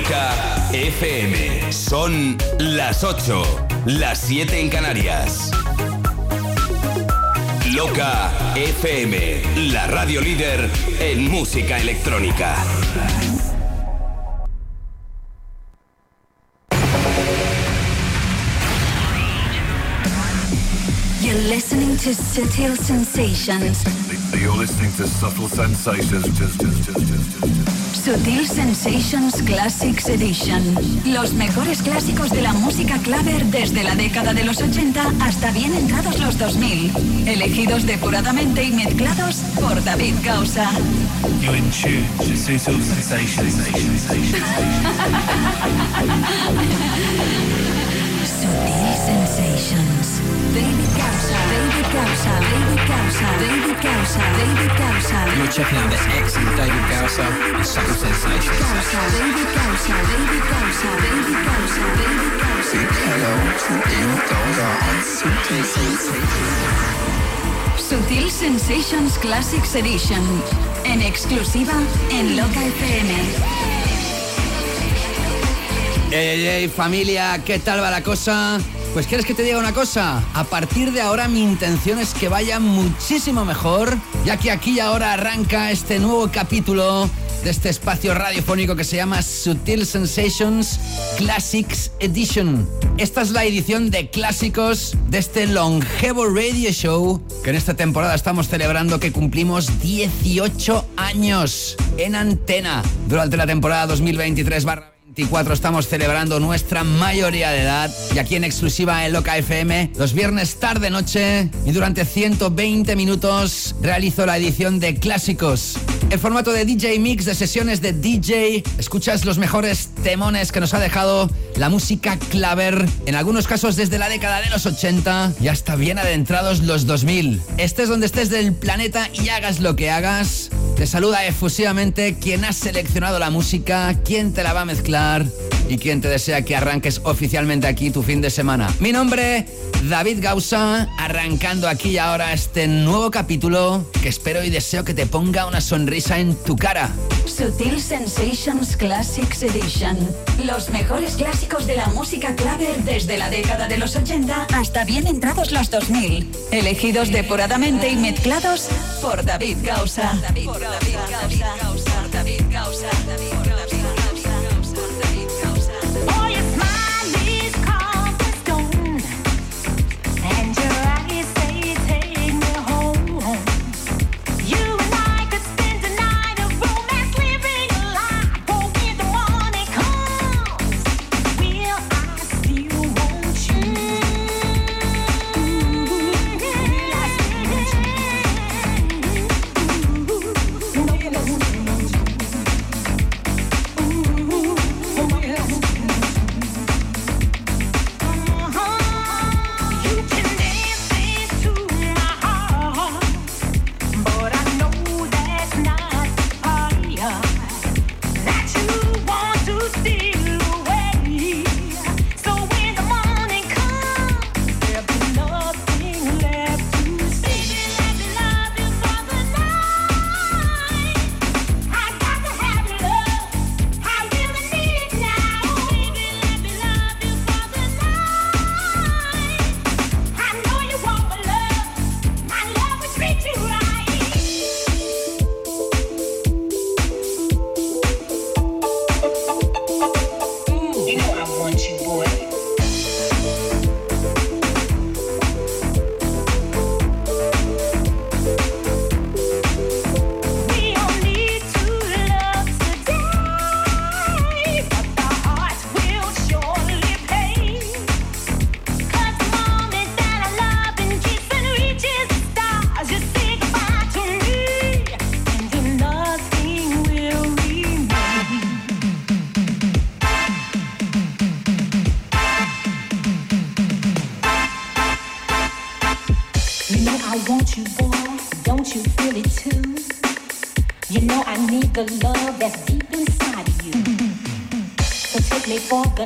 Loca FM. Son las 8, las 7 en Canarias. Loca FM, la radio líder en música electrónica. You're listening to Sutil Sensations. You're listening to Subtle Sensations. Sutil Sensations Classics Edition. Los mejores clásicos de la música claver desde la década de los 80 hasta bien entrados los 2000. Elegidos depuradamente y mezclados por David Causa. You're in tune to Sutil Sensations. Sutil Sensations. David Causa, David Causa, David Causa, David Causa, David Causa. You're checking out the excellent David Gausa and Subtle Sensations. Causa, David Causa, David Causa, David Causa, David Causa. Hello to you, those are on Sutil Sensations. Sutil Sensations Classics Edition. En exclusiva en Loca FM. Ey, ey, familia, ¿qué tal va la cosa? Pues quieres que te diga una cosa, a partir de ahora mi intención es que vaya muchísimo mejor, ya que aquí y ahora arranca este nuevo capítulo de este espacio radiofónico que se llama Sutil Sensations Classics Edition. Esta es la edición de clásicos de este longevo radio show que en esta temporada estamos celebrando que cumplimos 18 años en antena durante la temporada 2023 barra 24 estamos celebrando nuestra mayoría de edad y aquí en exclusiva en Loca FM los viernes tarde noche y durante 120 minutos realizo la edición de clásicos. El formato de DJ Mix de sesiones de DJ, escuchas los mejores temones que nos ha dejado la música claver, en algunos casos desde la década de los 80 y hasta bien adentrados los 2000. Estés donde estés del planeta y hagas lo que hagas, te saluda efusivamente quien ha seleccionado la música, quien te la va a mezclar y quien te desea que arranques oficialmente aquí tu fin de semana. Mi nombre, David Gausa, arrancando aquí y ahora este nuevo capítulo que espero y deseo que te ponga una sonrisa en tu cara. Sutil Sensations Classics Edition. Los mejores clásicos de la música claver desde la década de los 80 hasta bien entrados los 2000. Elegidos depuradamente y mezclados por. David Gausa. David Gausa. David Gausa. David Gausa.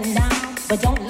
together now, but don't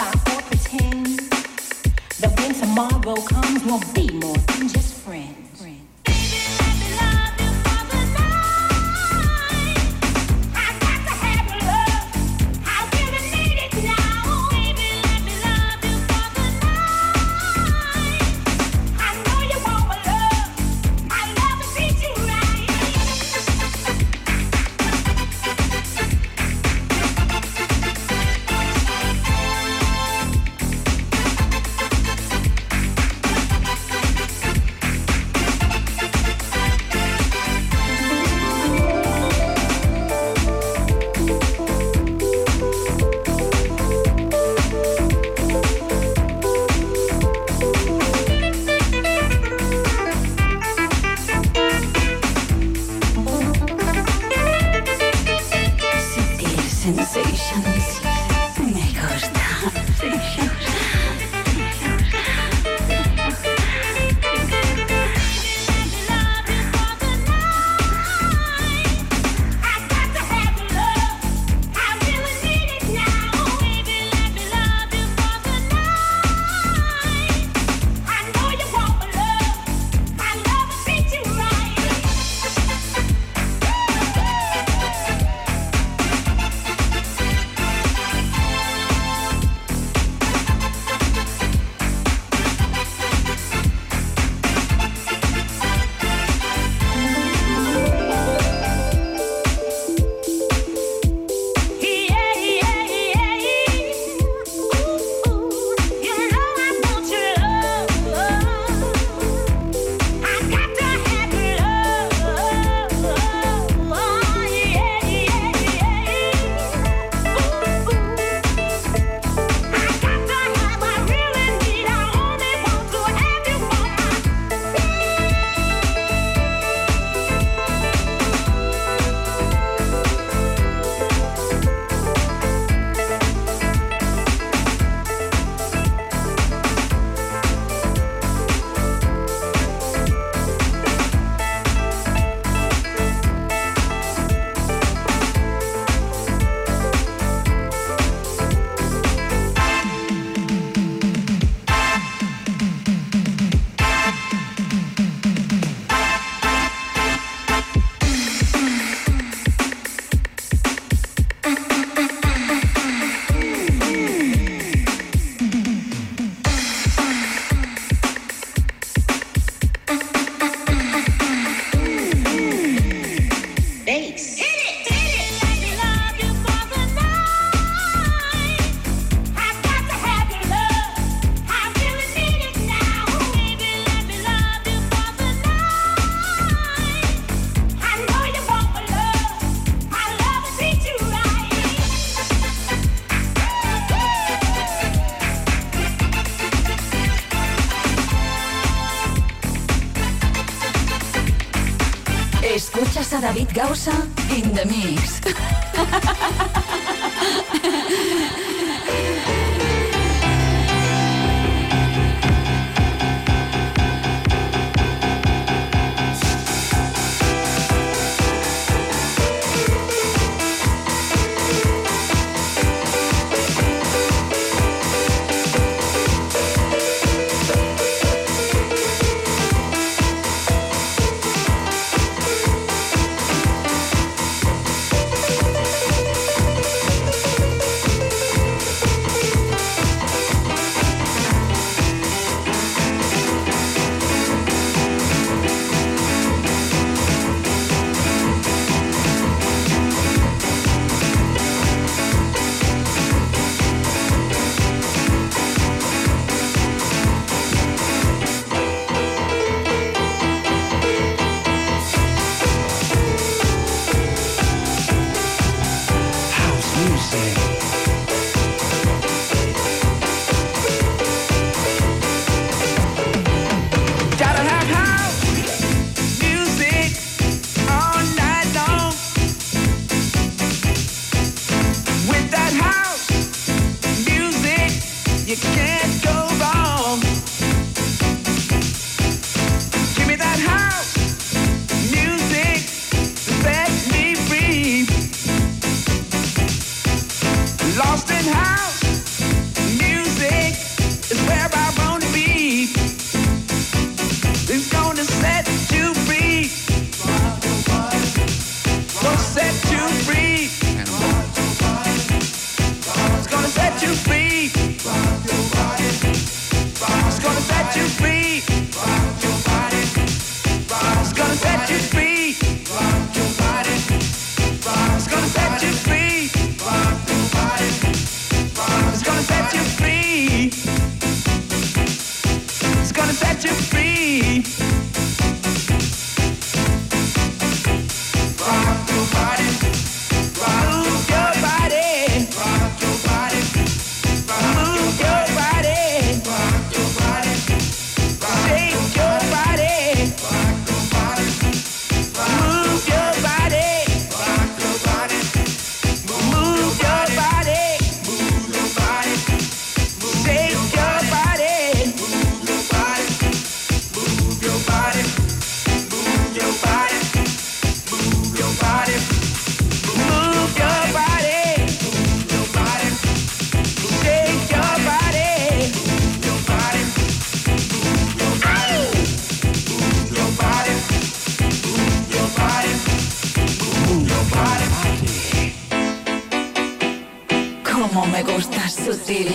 me gusta sutil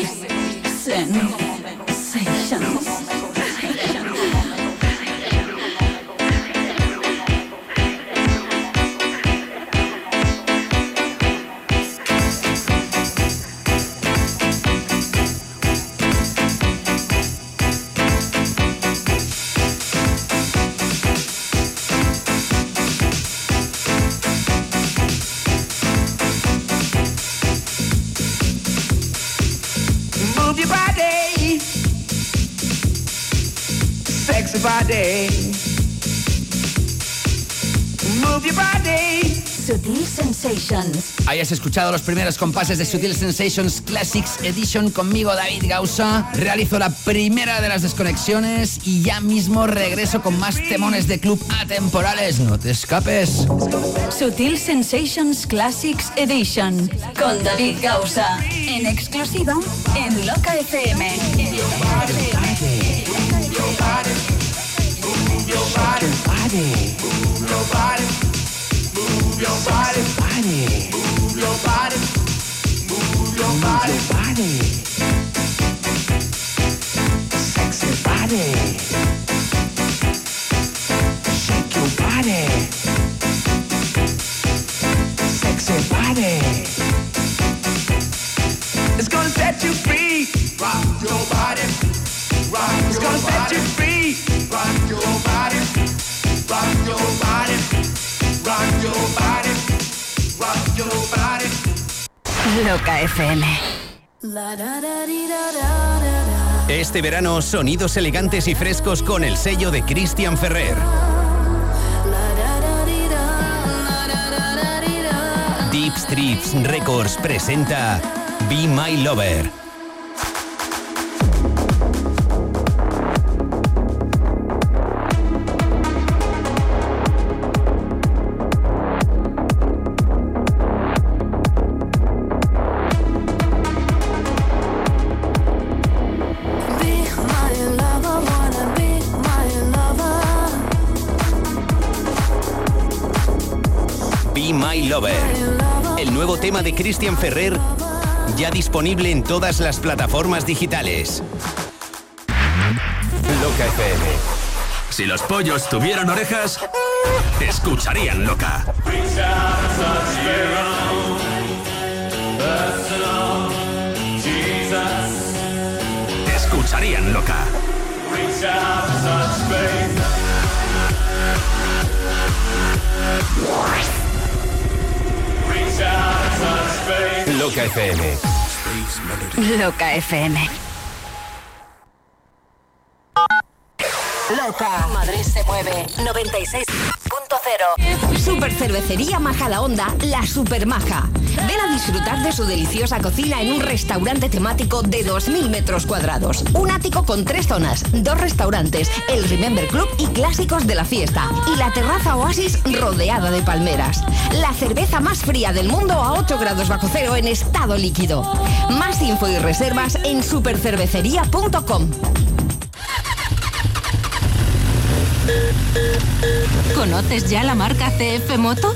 sensations. Move Sensations. Hayas escuchado los primeros compases de Sutil Sensations Classics Edition conmigo, David Gausa. Realizo la primera de las desconexiones y ya mismo regreso con más temones de club atemporales. No te escapes. Sutil Sensations Classics Edition. Con David Gausa. En exclusiva en Loca FM. En Loca FM. Move your body, move your body, move your body, sexy body. Loca FM. Este verano, sonidos elegantes y frescos con el sello de Christian Ferrer. Deep Strips Records presenta Be My Lover. Tema de Christian Ferrer ya disponible en todas las plataformas digitales. Loca FM. Si los pollos tuvieran orejas, escucharían Loca. Escucharían Loca. Loca FM. Loca FM. Loca. Madrid se mueve. 96.0. Super cervecería Majadahonda, la Super Maja. Ven a disfrutar de su deliciosa cocina en un restaurante temático de 2.000 metros cuadrados. Un ático con tres zonas, dos restaurantes, el Remember Club y clásicos de la fiesta. Y la terraza Oasis rodeada de palmeras. La cerveza más fría del mundo a 8 grados bajo cero en estado líquido. Más info y reservas en supercervecería.com. ¿Conoces ya la marca CF Moto?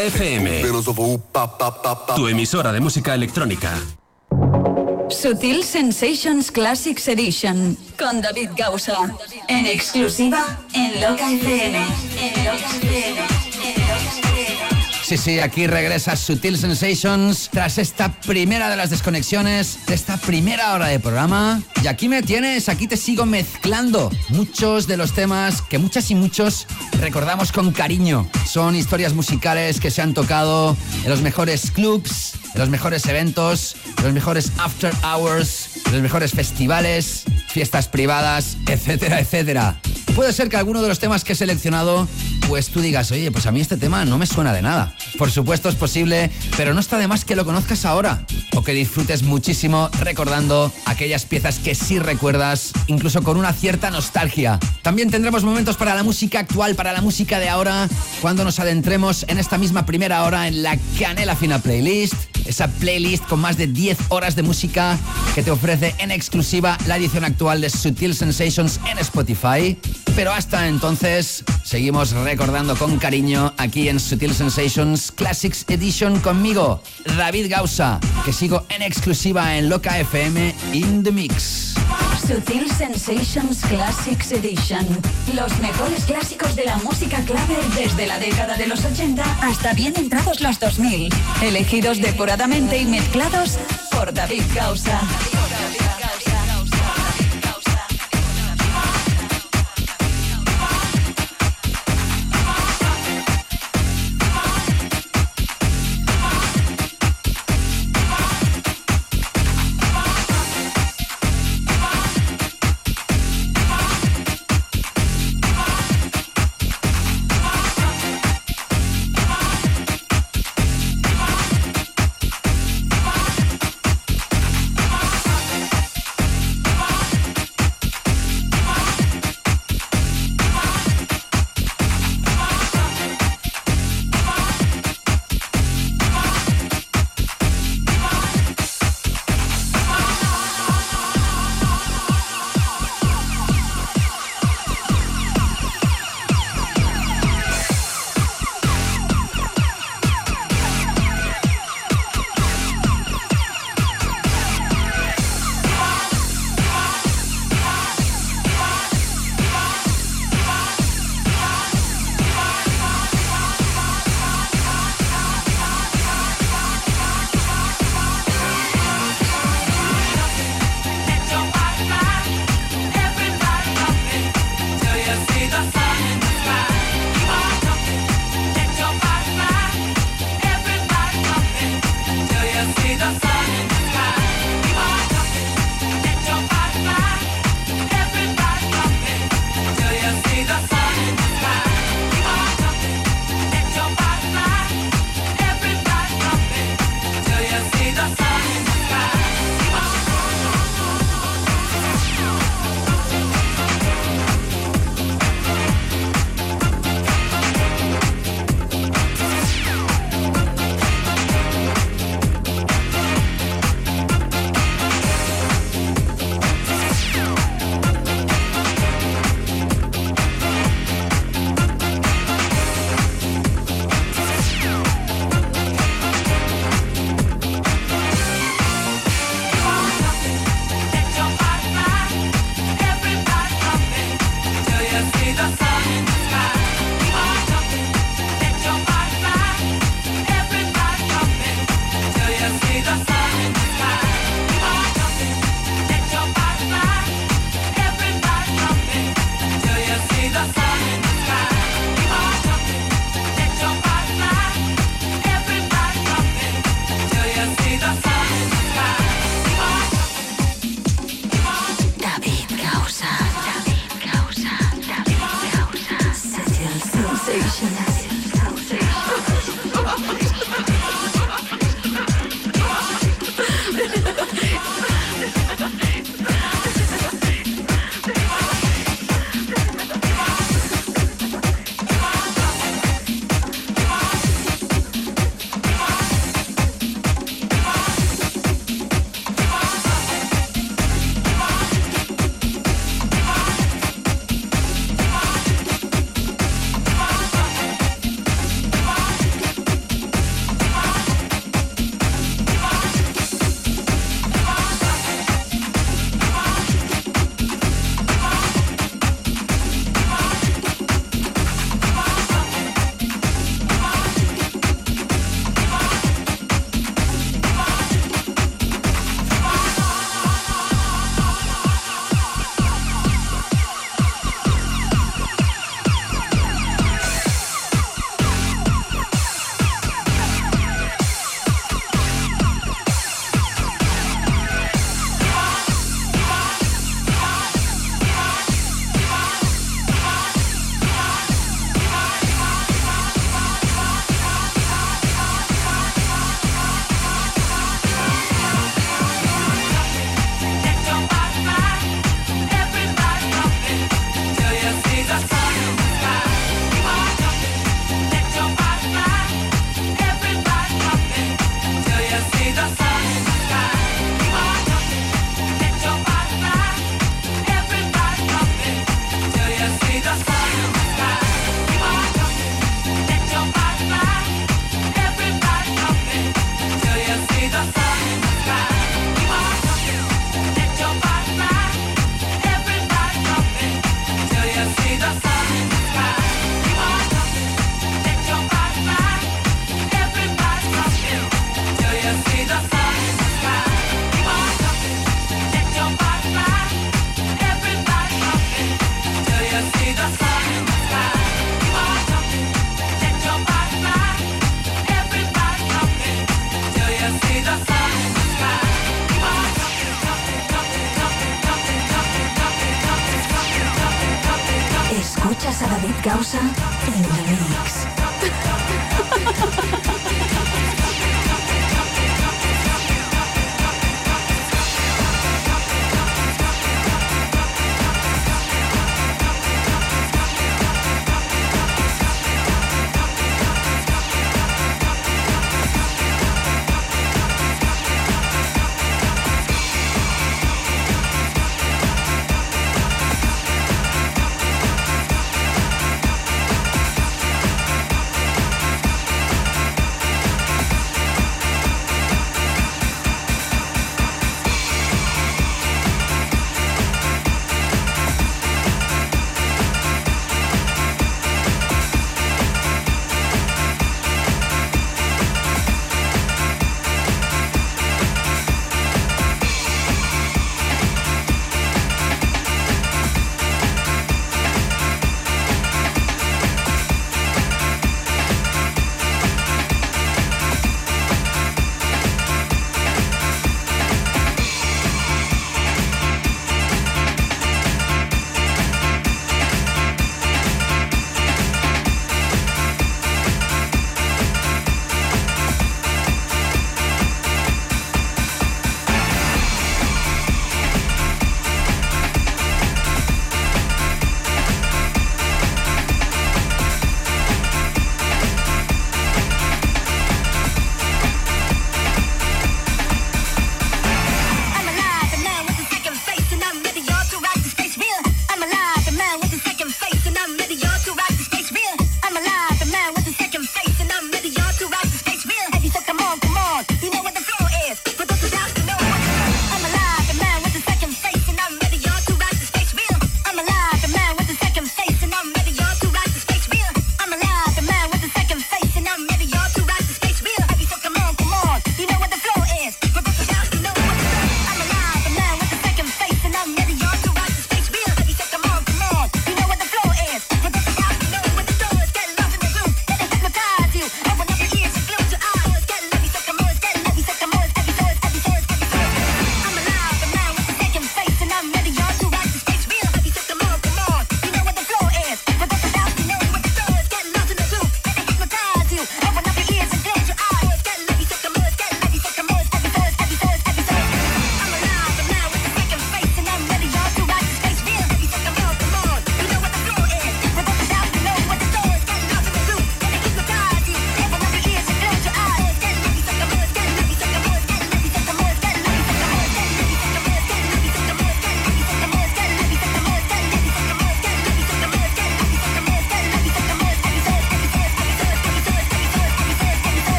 FM. Tu emisora de música electrónica. Sutil Sensations Classics Edition con David Gausa. En exclusiva en Loca FM. En Loca FM. En Loca FM. Sí, sí, aquí regresa Sutil Sensations tras esta primera de las desconexiones de esta primera hora de programa. Y aquí me tienes, aquí te sigo mezclando muchos de los temas que muchas y muchos recordamos con cariño. Son historias musicales que se han tocado en los mejores clubs, en los mejores eventos, en los mejores after hours, en los mejores festivales, fiestas privadas, etcétera, etcétera. Puede ser que alguno de los temas que he seleccionado, pues tú digas, oye, pues a mí este tema no me suena de nada. Por supuesto es posible, pero no está de más que lo conozcas ahora o que disfrutes muchísimo recordando aquellas piezas que sí recuerdas, incluso con una cierta nostalgia. También tendremos momentos para la música actual, para la música de ahora, cuando nos adentremos en esta misma primera hora en la Canela Fina Playlist, esa playlist con más de 10 horas de música que te ofrece en exclusiva la edición actual de Sutil Sensations en Spotify. Pero hasta entonces, seguimos recordando con cariño aquí en Sutil Sensations Classics Edition conmigo, David Gausa, que sigo en exclusiva en Loca FM in the Mix. Sutil Sensations Classics Edition. Los mejores clásicos de la música clave desde la década de los 80 hasta bien entrados los 2000. Elegidos depuradamente y mezclados por David Gausa.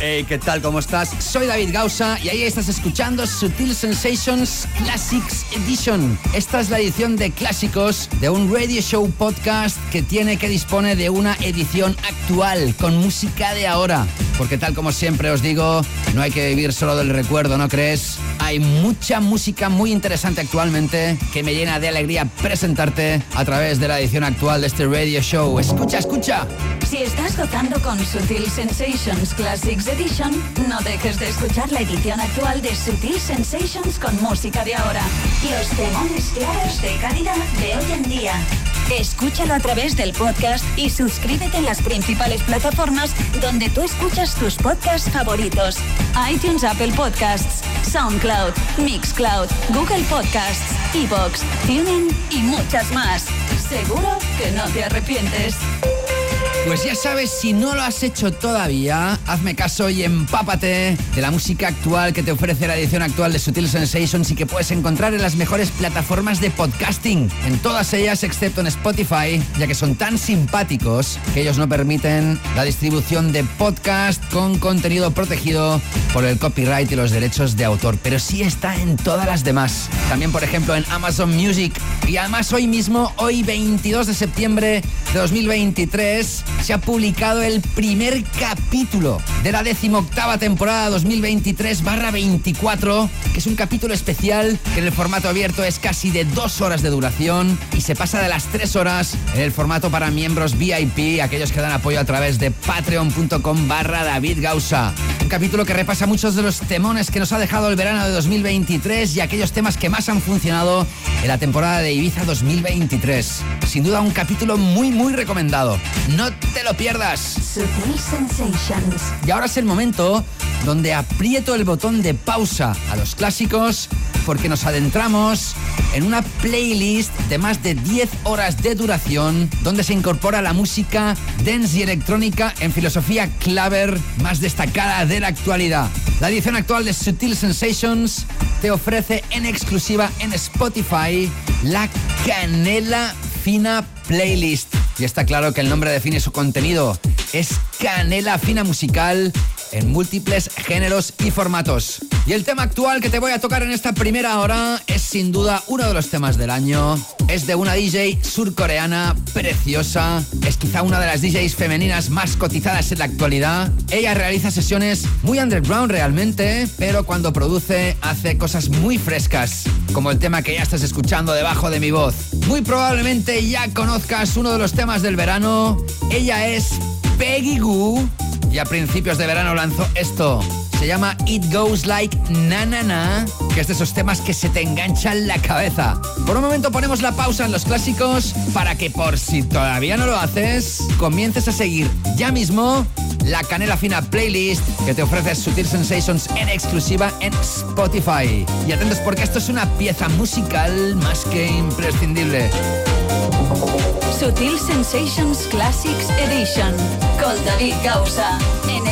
Hey, ¿qué tal? ¿Cómo estás? Soy David Gausa y ahí estás escuchando Sutil Sensations Classics Edition. Esta es la edición de clásicos de un radio show podcast que tiene que dispone de una edición actual con música de ahora. Porque tal como siempre os digo, no hay que vivir solo del recuerdo, ¿no crees? Hay mucha música muy interesante actualmente que me llena de alegría presentarte a través de la edición actual de este radio show. Escucha, escucha. Si estás gozando con Sutil Sensations Classics Edition, no dejes de escuchar la edición actual de Sutil Sensations con música de ahora. Los temones claros de calidad de hoy en día. Escúchalo a través del podcast y suscríbete en las principales plataformas donde tú escuchas tus podcasts favoritos. iTunes, Apple Podcasts, SoundCloud, Mixcloud, Google Podcasts, Evox, TuneIn y muchas más. Seguro que no te arrepientes. Pues ya sabes, si no lo has hecho todavía, hazme caso y empápate de la música actual que te ofrece la edición actual de Sutil Sensations y que puedes encontrar en las mejores plataformas de podcasting. En todas ellas, excepto en Spotify, ya que son tan simpáticos que ellos no permiten la distribución de podcast con contenido protegido por el copyright y los derechos de autor. Pero sí está en todas las demás. También, por ejemplo, en Amazon Music. Y además hoy mismo, hoy 22 de septiembre de 2023, se ha publicado el primer capítulo de la decimoctava temporada 2023-24, que es un capítulo especial que en el formato abierto es casi de dos horas de duración y se pasa de las tres horas en el formato para miembros VIP, aquellos que dan apoyo a través de patreon.com barra David Gausa. Un capítulo que repasa muchos de los temones que nos ha dejado el verano de 2023 y aquellos temas que más han funcionado en la temporada de Ibiza 2023. Sin duda un capítulo muy muy recomendado. No te lo pierdas. Sutil Sensations. Y ahora es el momento donde aprieto el botón de pausa a los clásicos porque nos adentramos en una playlist de más de 10 horas de duración donde se incorpora la música dance y electrónica en filosofía claver más destacada de la actualidad. La edición actual de Sutil Sensations te ofrece en exclusiva en Spotify la Canela Fina Playlist. Y está claro que el nombre define su contenido. Es Canela Fina Musical en múltiples géneros y formatos. Y el tema actual que te voy a tocar en esta primera hora es sin duda uno de los temas del año. Es de una DJ surcoreana preciosa. Es quizá una de las DJs femeninas más cotizadas en la actualidad. Ella realiza sesiones muy underground realmente, pero cuando produce hace cosas muy frescas, como el tema que ya estás escuchando debajo de mi voz. Muy probablemente ya uno de los temas del verano. Ella es Peggy Goo y a principios de verano lanzó esto. Se llama It Goes Like Na Na Na, que es de esos temas que se te enganchan la cabeza. Por un momento ponemos la pausa en los clásicos para que por si todavía no lo haces, comiences a seguir ya mismo la Canela Fina Playlist que te ofrece Sutil Sensations en exclusiva en Spotify. Y atentos porque esto es una pieza musical más que imprescindible. Sutil Sensations Classics Edition. Con David Gausa en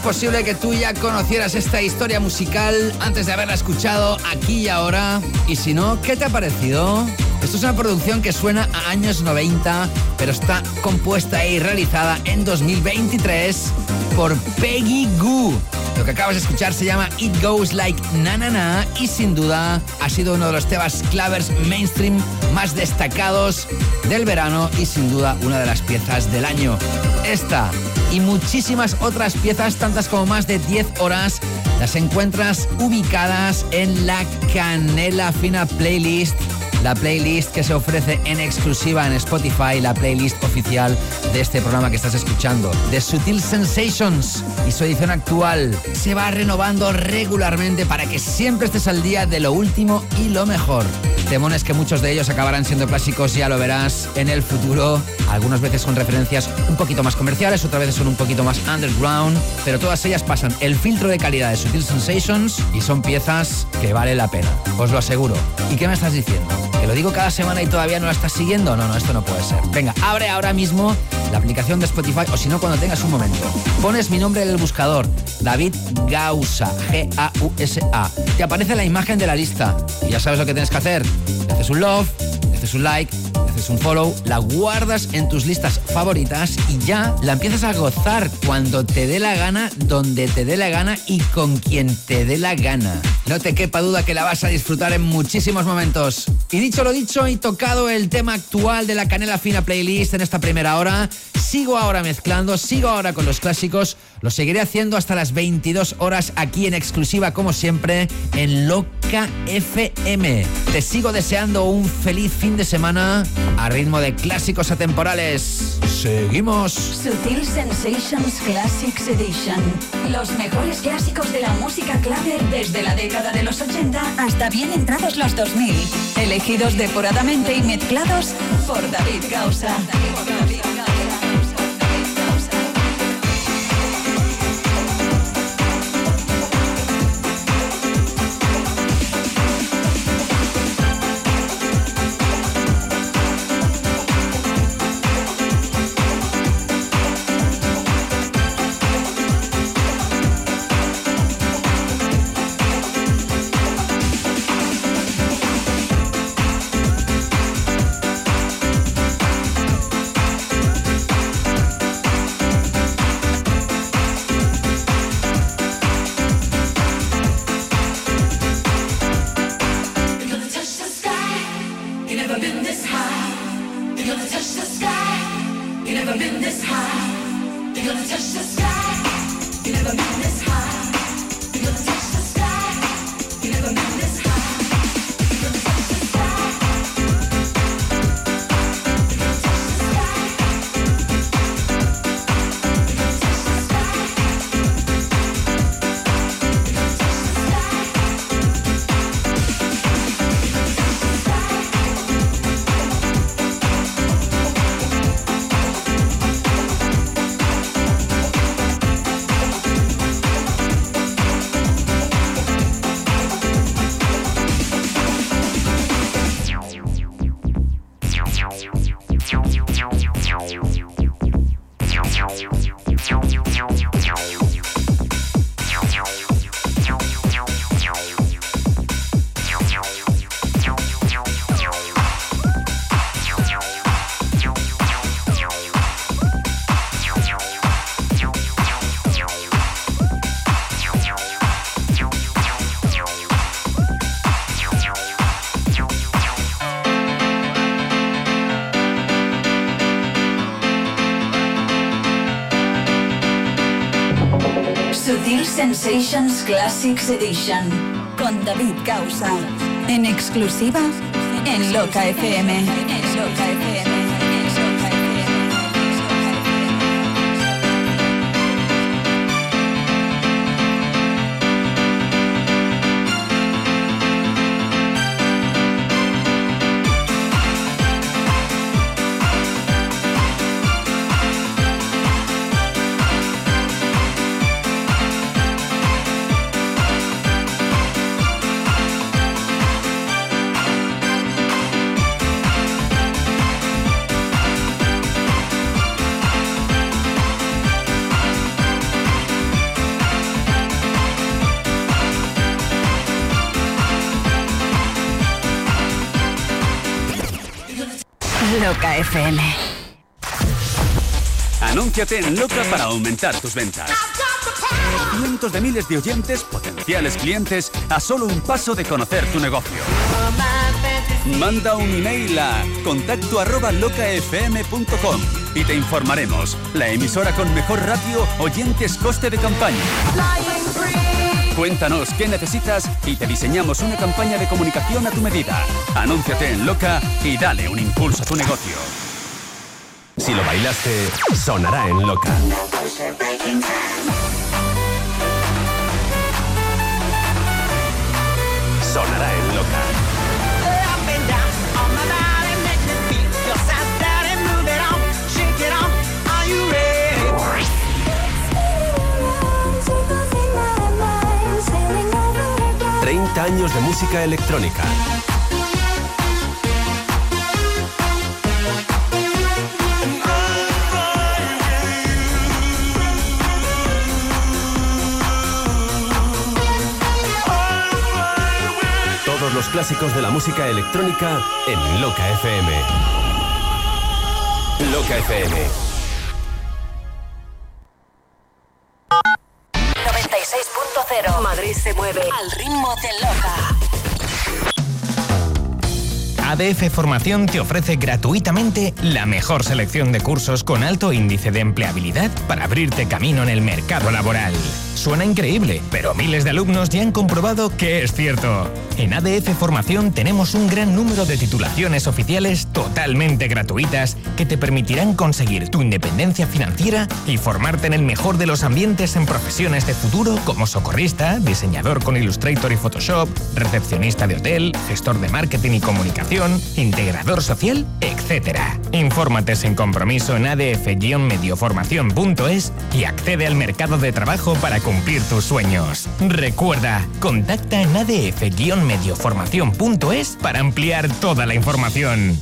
Es posible que tú ya conocieras esta historia musical antes de haberla escuchado aquí y ahora. Y si no, ¿qué te ha parecido? Esto es una producción que suena a años 90, pero está compuesta y realizada en 2023 por Peggy Goo. Lo que acabas de escuchar se llama It Goes Like Na Na Na y sin duda ha sido uno de los temas clavers mainstream más destacados del verano y sin duda una de las piezas del año. Esta y muchísimas otras piezas, tantas como más de 10 horas, las encuentras ubicadas en la Canela Fina Playlist la playlist que se ofrece en exclusiva en Spotify, la playlist oficial de este programa que estás escuchando, The Sutil Sensations. Y su edición actual se va renovando regularmente para que siempre estés al día de lo último y lo mejor. Temones que muchos de ellos acabarán siendo clásicos, ya lo verás en el futuro. Algunas veces con referencias un poquito más comerciales, otras veces son un poquito más underground, pero todas ellas pasan el filtro de calidad de Sutil Sensations y son piezas que vale la pena, os lo aseguro. ¿Y qué me estás diciendo? ¿Que lo digo cada semana y todavía no la estás siguiendo? No, no, esto no puede ser. Venga, abre ahora mismo la aplicación de Spotify o si no, cuando tengas un momento. Pones mi nombre en el buscador, David Gausa, G-A-U-S-A. Te aparece la imagen de la lista y ya sabes lo que tienes que hacer. Le haces un love, le haces un like, le haces un follow, la guardas en tus listas favoritas y ya la empiezas a gozar cuando te dé la gana, donde te dé la gana y con quien te dé la gana. No te quepa duda que la vas a disfrutar en muchísimos momentos. Y dicho lo dicho y tocado el tema actual de la Canela Fina Playlist en esta primera hora, sigo ahora mezclando, sigo ahora con los clásicos, lo seguiré haciendo hasta las 22 horas aquí en exclusiva como siempre en Loca FM. Te sigo deseando un feliz fin de semana a ritmo de clásicos atemporales. Seguimos. Sutil Sensations Classics Edition. Los mejores clásicos de la música clave desde la década de los 80 hasta bien entrados los 2000. Elegidos depuradamente y mezclados por David Gausa. never Sutil Sensations Classics Edition con David Causa. En exclusiva. En Loca FM. Anúnciate en Loca para aumentar tus ventas. Cientos de miles de oyentes, potenciales clientes, a solo un paso de conocer tu negocio. Manda un email a contacto arroba locafm.com y te informaremos. La emisora con mejor ratio, oyentes, coste de campaña. Cuéntanos qué necesitas y te diseñamos una campaña de comunicación a tu medida. Anúnciate en Loca y dale un impulso a tu negocio. Si lo bailaste, sonará en Loca. Sonará en Loca. Shake 30 años de música electrónica. Clásicos de la música electrónica en Loca FM. Loca FM. 96.0 Madrid se mueve al ritmo de Loca. ADF Formación te ofrece gratuitamente la mejor selección de cursos con alto índice de empleabilidad para abrirte camino en el mercado laboral. Suena increíble, pero miles de alumnos ya han comprobado que es cierto. En ADF Formación tenemos un gran número de titulaciones oficiales totalmente gratuitas que te permitirán conseguir tu independencia financiera y formarte en el mejor de los ambientes en profesiones de futuro como socorrista, diseñador con Illustrator y Photoshop, recepcionista de hotel, gestor de marketing y comunicación, integrador social, etc. Infórmate sin compromiso en adf-medioformación.es y accede al mercado de trabajo para cumplir tus sueños. Recuerda, contacta en adf-medioformación.es para ampliar toda la información.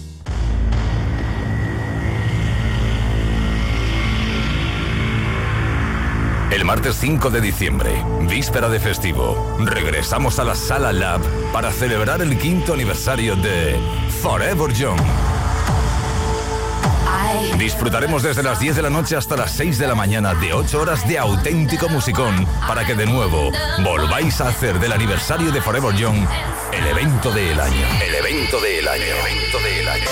El martes 5 de diciembre, víspera de festivo, regresamos a la Sala Lab para celebrar el quinto aniversario de Forever Young. Disfrutaremos desde las 10 de la noche hasta las 6 de la mañana de 8 horas de auténtico musicón para que de nuevo volváis a hacer del aniversario de Forever Young el evento del año. El evento del año. El evento del año.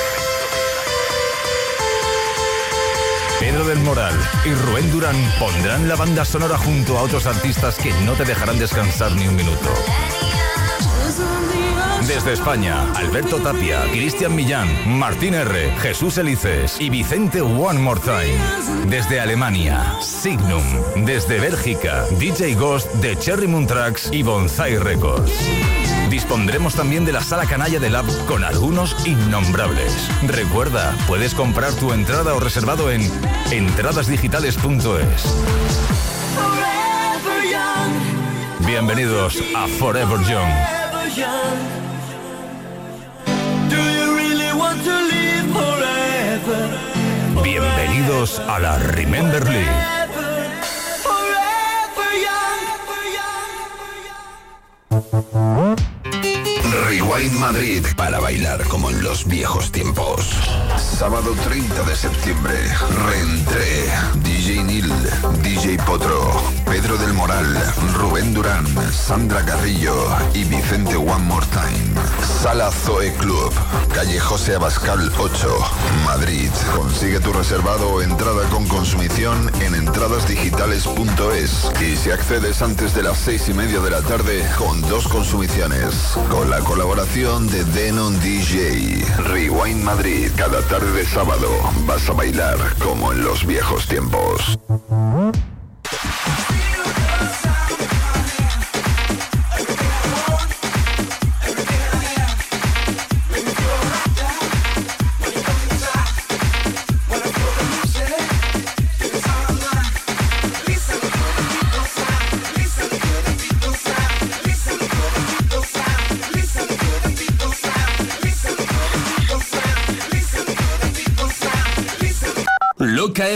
Pedro del Moral y Rubén Durán pondrán la banda sonora junto a otros artistas que no te dejarán descansar ni un minuto. Desde España, Alberto Tapia, Cristian Millán, Martín R., Jesús Elices y Vicente One More Time. Desde Alemania, Signum. Desde Bélgica, DJ Ghost de Cherry Moon Tracks y Bonsai Records. Dispondremos también de la sala canalla del Lab con algunos innombrables. Recuerda, puedes comprar tu entrada o reservado en entradasdigitales.es. Bienvenidos a Forever Young. Bienvenidos a la Remember League. Rewind Madrid para bailar como en los viejos tiempos. Sábado 30 de septiembre, reentré. DJ Nil, DJ Potro, Pedro del Moral, Rubén Durán, Sandra Carrillo y Vicente One More Time. Sala Zoe Club, calle José Abascal 8, Madrid. Consigue tu reservado o entrada con consumición en entradasdigitales.es y si accedes antes de las seis y media de la tarde con dos consumiciones. Con la colaboración de Denon DJ. Rewind Madrid, cada tarde de sábado vas a bailar como en los viejos tiempos.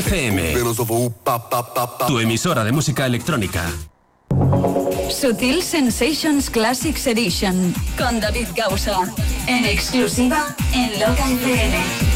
FM. Tu emisora de música electrónica. Sutil Sensations Classics Edition con David Gausa. En exclusiva en Loca FM.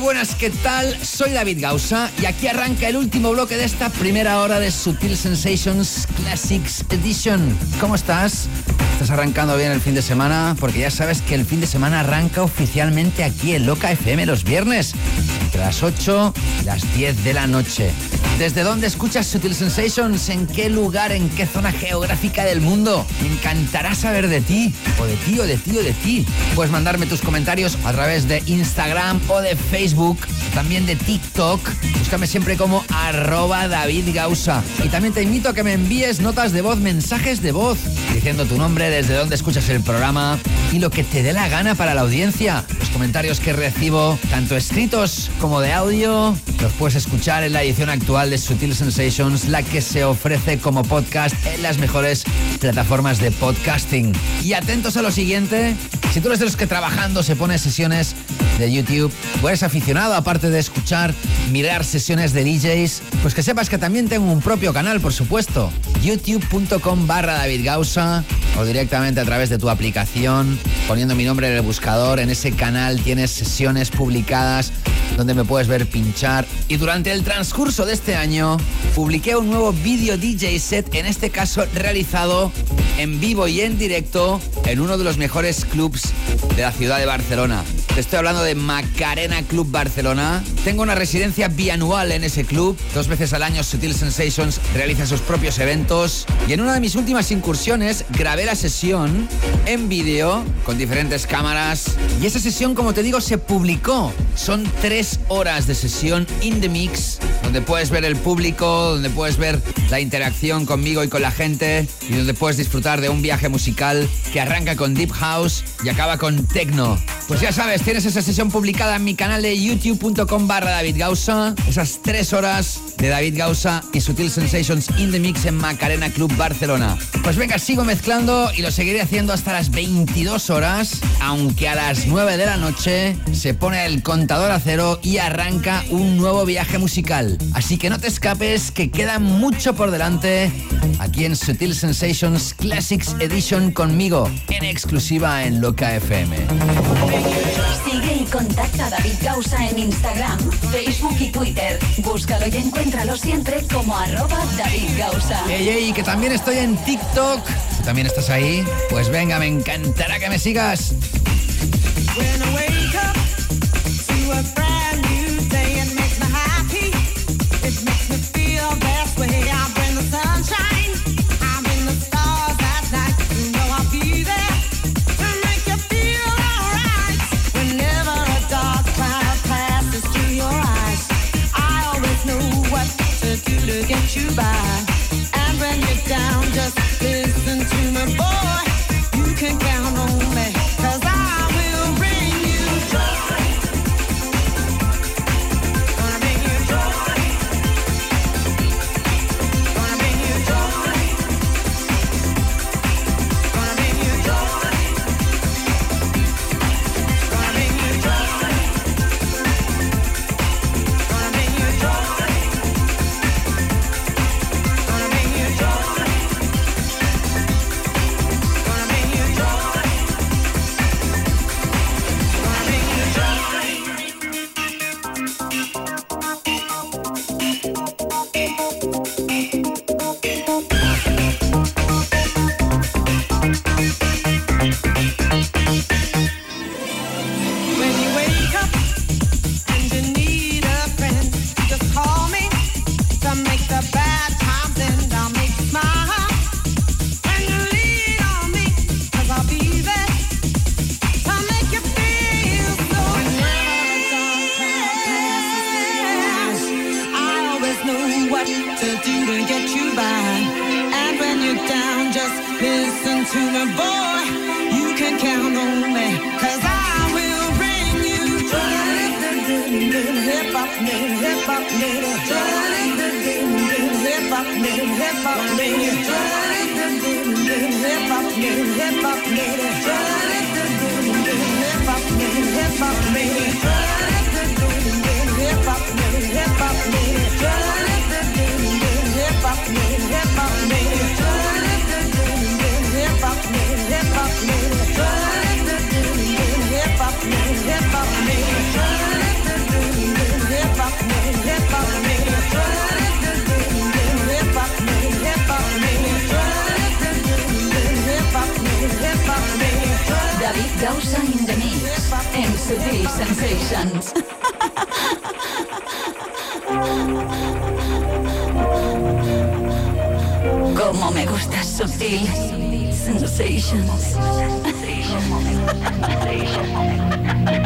Buenas, ¿qué tal? Soy David Gausa y aquí arranca el último bloque de esta primera hora de Sutil Sensations Classics Edition. ¿Cómo estás? ¿Estás arrancando bien el fin de semana? Porque ya sabes que el fin de semana arranca oficialmente aquí en Loca FM los viernes, entre las 8 y las 10 de la noche. ¿Desde dónde escuchas Sutil Sensations? ¿En qué lugar, en qué zona geográfica del mundo? Me encantará saber de ti, o de ti, o de ti, o de ti. Puedes mandarme tus comentarios a través de Instagram o de Facebook, también de TikTok. Búscame siempre como arroba David Gausa. Y también te invito a que me envíes notas de voz, mensajes de voz, diciendo tu nombre, desde dónde escuchas el programa y lo que te dé la gana para la audiencia. Los comentarios que recibo, tanto escritos como de audio, los puedes escuchar en la edición actual de Sutil Sensations, la que se ofrece como podcast en las mejores plataformas de podcasting. Y atentos a lo siguiente, si tú eres de los que trabajando se pone sesiones de YouTube, o eres aficionado aparte de escuchar, mirar sesiones de DJs, pues que sepas que también tengo un propio canal, por supuesto, youtube.com barra David Gausa o directamente a través de tu aplicación, poniendo mi nombre en el buscador, en ese canal tienes sesiones publicadas donde me puedes ver pinchar. Y durante el transcurso de este año publiqué un nuevo vídeo DJ set, en este caso realizado en vivo y en directo en uno de los mejores clubs de la ciudad de Barcelona. Te estoy hablando de Macarena Club Barcelona. Tengo una residencia bianual en ese club. Dos veces al año Sutil Sensations realiza sus propios eventos. Y en una de mis últimas incursiones grabé la sesión en vídeo con diferentes cámaras. Y esa sesión, como te digo, se publicó. Son tres horas de sesión in the mix, donde puedes ver el público, donde puedes ver la interacción conmigo y con la gente, y donde puedes disfrutar de un viaje musical que arranca con Deep House y acaba con Techno. Pues ya sabes, tienes esa sesión publicada en mi canal de youtube.com barra David Gausa. Esas tres horas de David Gausa y Sutil Sensations in the Mix en Macarena Club Barcelona. Pues venga, sigo mezclando y lo seguiré haciendo hasta las 22 horas, aunque a las 9 de la noche se pone el contador a cero y arranca un nuevo viaje musical. Así que no te escapes, que queda mucho por delante aquí en Sutil Sensations Classics Edition conmigo, en exclusiva en Loca FM. Sigue y contacta a David Gausa en Instagram, Facebook y Twitter. Búscalo y encuéntralo siempre como arroba David Gausa. Ey, ey, que también estoy en TikTok. ¿También estás ahí? Pues venga, me encantará que me sigas. When I wake up to a brand hip hop, hip hop, sensations. Como me gusta sutil sensations. Como me gusta, sensations.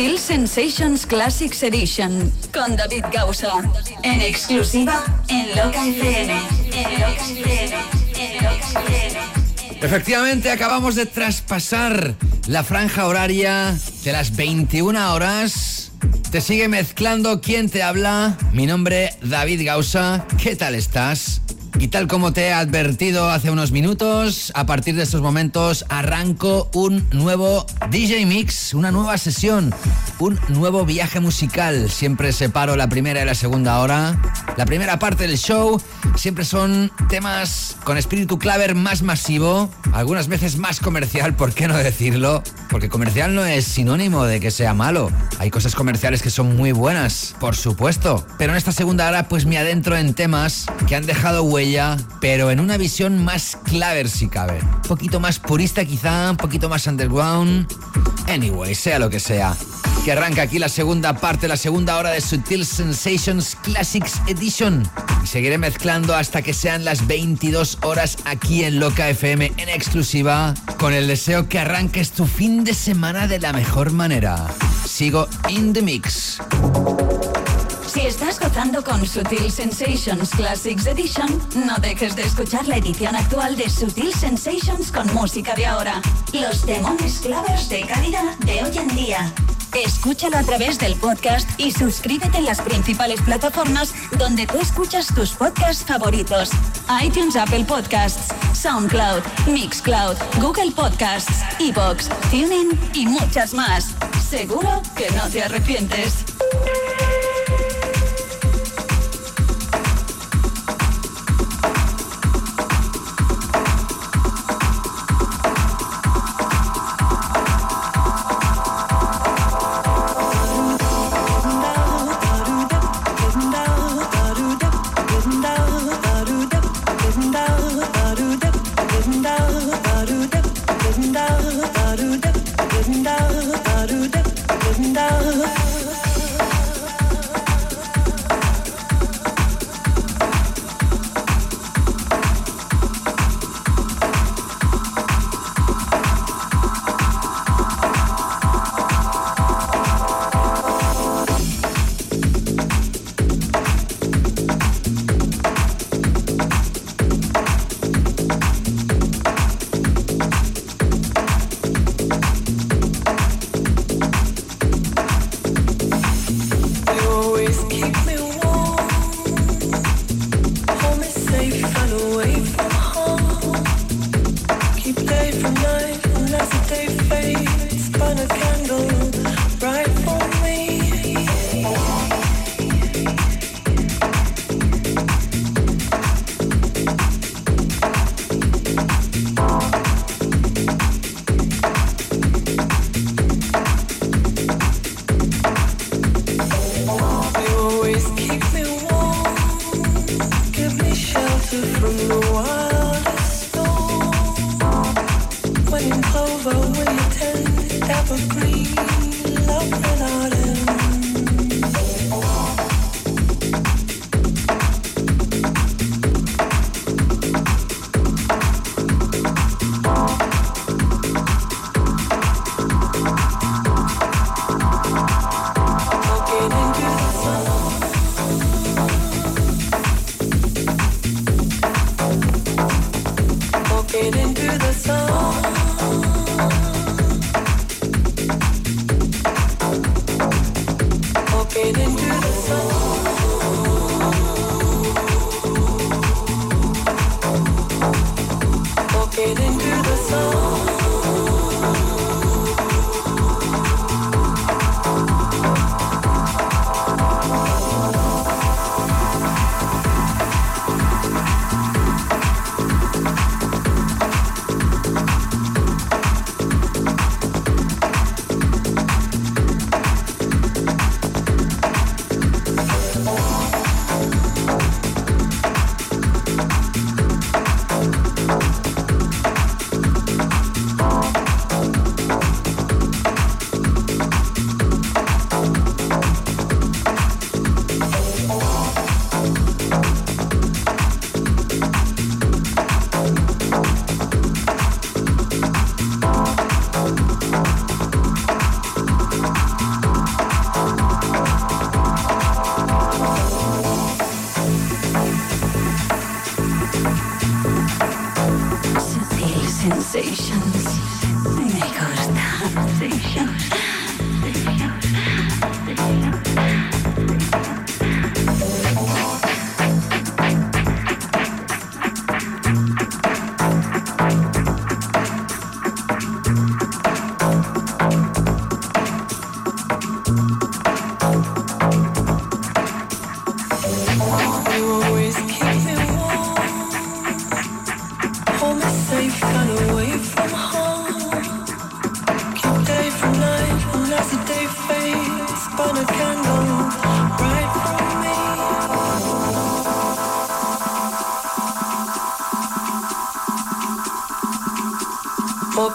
Sutil Sensations Classics Edition con David Gausa. En exclusiva en Loca. En Loca. En Loca FM. Efectivamente, acabamos de traspasar la franja horaria de las 21 horas. Te sigue mezclando quién te habla. Mi nombre, David Gausa. ¿Qué tal estás? Y tal como te he advertido hace unos minutos, a partir de estos momentos arranco un nuevo DJ Mix, una nueva sesión, un nuevo viaje musical. Siempre separo la primera y la segunda hora. La primera parte del show siempre son temas con espíritu claver más masivo, algunas veces más comercial, ¿por qué no decirlo? Porque comercial no es sinónimo de que sea malo. Hay cosas comerciales que son muy buenas, por supuesto. Pero en esta segunda hora pues me adentro en temas que han dejado huella, pero en una visión más claver si cabe. Un poquito más purista quizá, un poquito más underground. Anyway, sea lo que sea. Que arranca aquí la segunda parte, la segunda hora de Sutil Sensations Classics Edition. Y seguiré mezclando hasta que sean las 22 horas aquí en Loca FM en exclusiva, con el deseo que arranques tu fin de semana de la mejor manera. Sigo in the mix. Si estás gozando con Sutil Sensations Classics Edition, no dejes de escuchar la edición actual de Sutil Sensations con música de ahora. Los demones clavers de calidad de hoy en día. Escúchalo a través del podcast y suscríbete en las principales plataformas donde tú escuchas tus podcasts favoritos. iTunes, Apple Podcasts, SoundCloud, Mixcloud, Google Podcasts, Evox, TuneIn y muchas más. Seguro que no te arrepientes.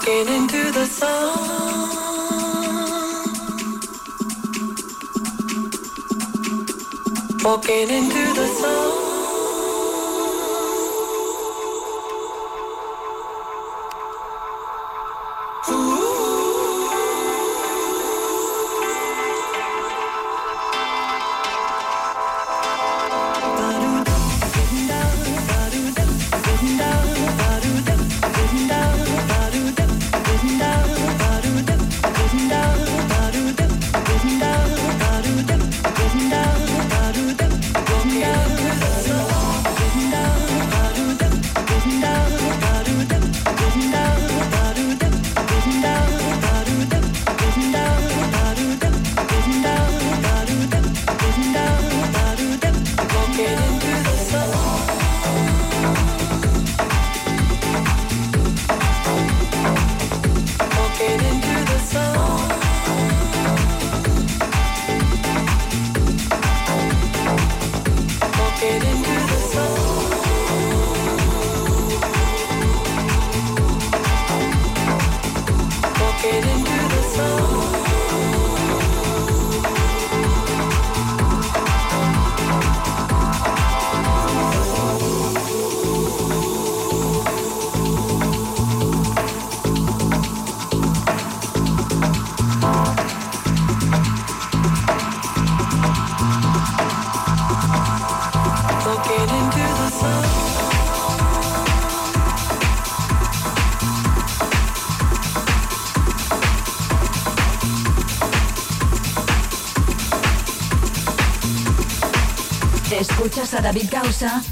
Walking into the sun. Walking into the sun. A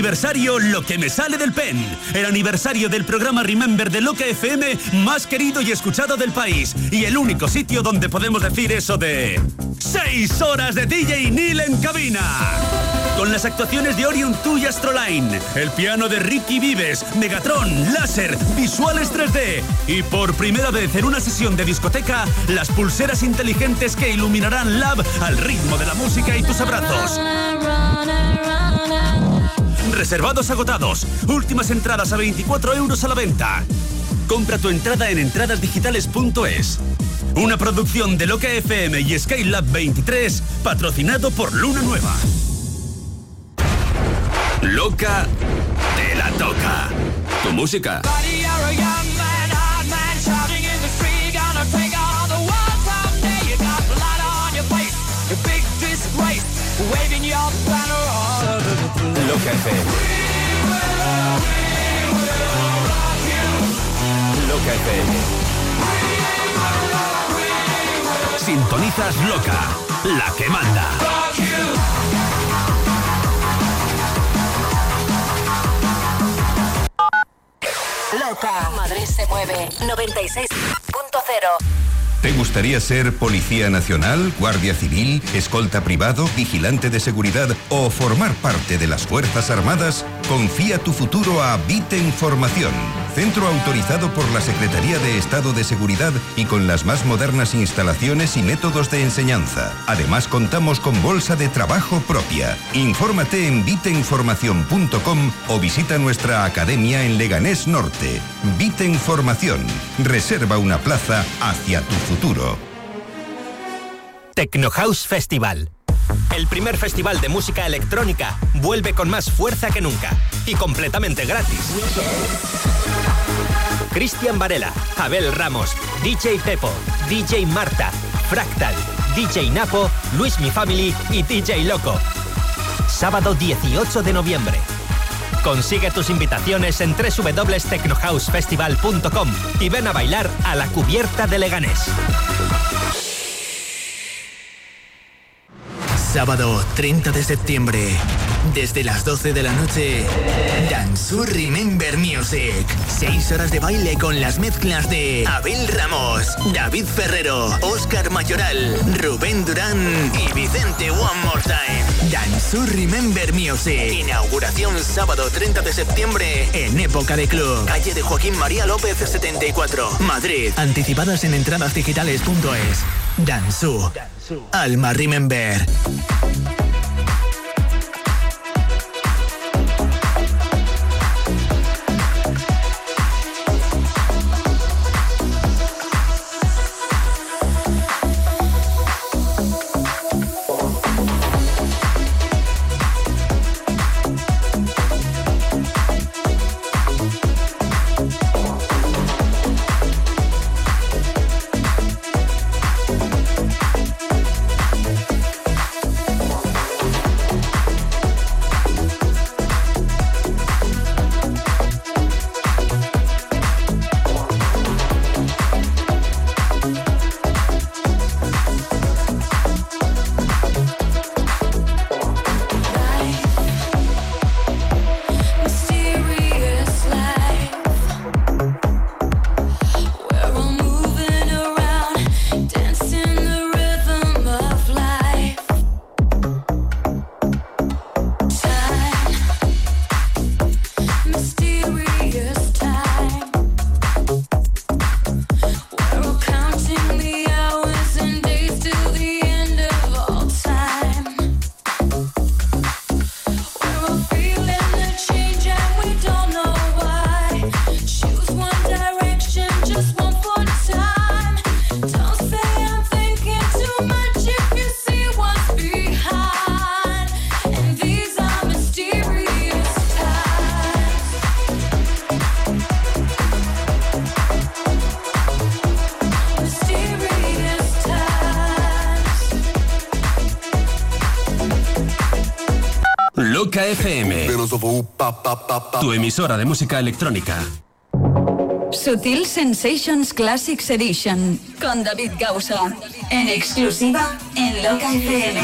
aniversario Lo que me sale del pen. El aniversario del programa Remember de Loca FM más querido y escuchado del país. Y el único sitio donde podemos decir eso de... ¡Seis horas de DJ Neil en cabina! Con las actuaciones de Orion 2 y Astroline, el piano de Ricky Vives, Megatron, láser, visuales 3D y por primera vez en una sesión de discoteca, las pulseras inteligentes que iluminarán Lab al ritmo de la música y tus abrazos. Reservados agotados. Últimas entradas a 24 euros a la venta. Compra tu entrada en entradasdigitales.es. Una producción de Loca FM y Skylab 23, patrocinado por Luna Nueva. Loca te la toca. Tu música. Loca FM. Loca FM. Sintonizas Loca, la que manda. Loca. Madrid se mueve. 96.0. ¿Te gustaría ser policía nacional, guardia civil, escolta privado, vigilante de seguridad o formar parte de las Fuerzas Armadas? Confía tu futuro a Vite Información, centro autorizado por la Secretaría de Estado de Seguridad y con las más modernas instalaciones y métodos de enseñanza. Además contamos con bolsa de trabajo propia. Infórmate en viteinformación.com o visita nuestra academia en Leganés Norte. Vite Información. Reserva una plaza hacia tu futuro. Techno House Festival. El primer festival de música electrónica vuelve con más fuerza que nunca y completamente gratis. Cristian Varela, Abel Ramos, DJ Pepo, DJ Marta, Fractal, DJ Napo, Luis Mi Family y DJ Loco. Sábado 18 de noviembre. Consigue tus invitaciones en www.technohousefestival.com y ven a bailar a la cubierta de Leganés. Sábado 30 de septiembre, desde las 12 de la noche, Danzu Remember Music. Seis horas de baile con las mezclas de Abel Ramos, David Ferrero, Oscar Mayoral, Rubén Durán y Vicente One More Time. Danzu Remember Music. Inauguración sábado 30 de septiembre en Época de Club. Calle de Joaquín María López 74, Madrid. Anticipadas en entradasdigitales.es. Danzu. Alma Remember. Emisora de música electrónica. Sutil Sensations Classics Edition con David Gausa. En exclusiva en Loca FM.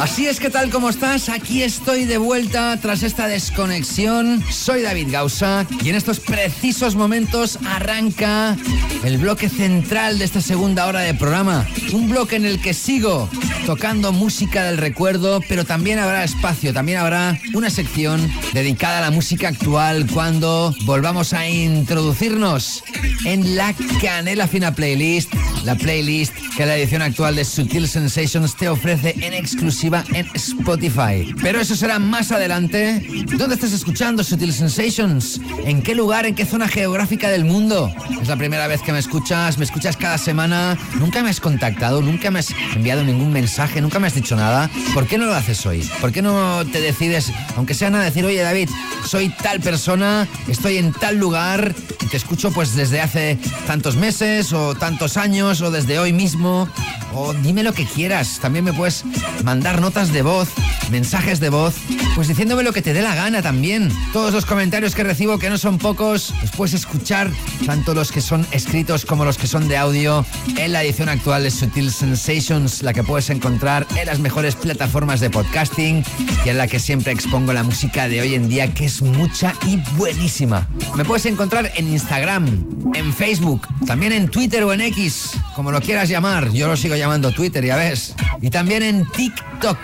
Así es que tal como estás, aquí estoy de vuelta tras esta desconexión. Soy David Gausa y en estos precisos momentos arranca el bloque central de esta segunda hora de programa. Un bloque en el que sigo tocando música del recuerdo, pero también habrá espacio, también habrá una sección dedicada a la música actual cuando volvamos a introducirnos en la Canela Fina Playlist, la playlist que la edición actual de Sutil Sensations te ofrece en exclusiva en Spotify. Pero eso será más adelante. ¿Dónde estás escuchando Sutil Sensations? ¿En qué lugar, en qué zona geográfica del mundo? Es la primera vez que me escuchas, me escuchas cada semana. Nunca me has contactado, nunca me has enviado ningún mensaje, nunca me has dicho nada. ¿Por qué no lo haces hoy? ¿Por qué no te decides, aunque sea nada, decir, oye David, soy tal persona, estoy en tal lugar y te escucho pues desde hace tantos meses o tantos años o desde hoy mismo? O dime lo que quieras. También me puedes mandar notas de voz, mensajes de voz, pues diciéndome lo que te dé la gana también. Todos los comentarios que recibo, que no son pocos, los puedes escuchar, tanto los que son escritos como los que son de audio, en la edición actual de Sutil Sensations, la que puedes encontrar en las mejores plataformas de podcasting y en la que siempre expongo la música de hoy en día, que es mucha y buenísima. Me puedes encontrar en Instagram, en Facebook, también en Twitter o en X, como lo quieras llamar. Yo lo sigo llamando Twitter, ya ves. Y también en TikTok.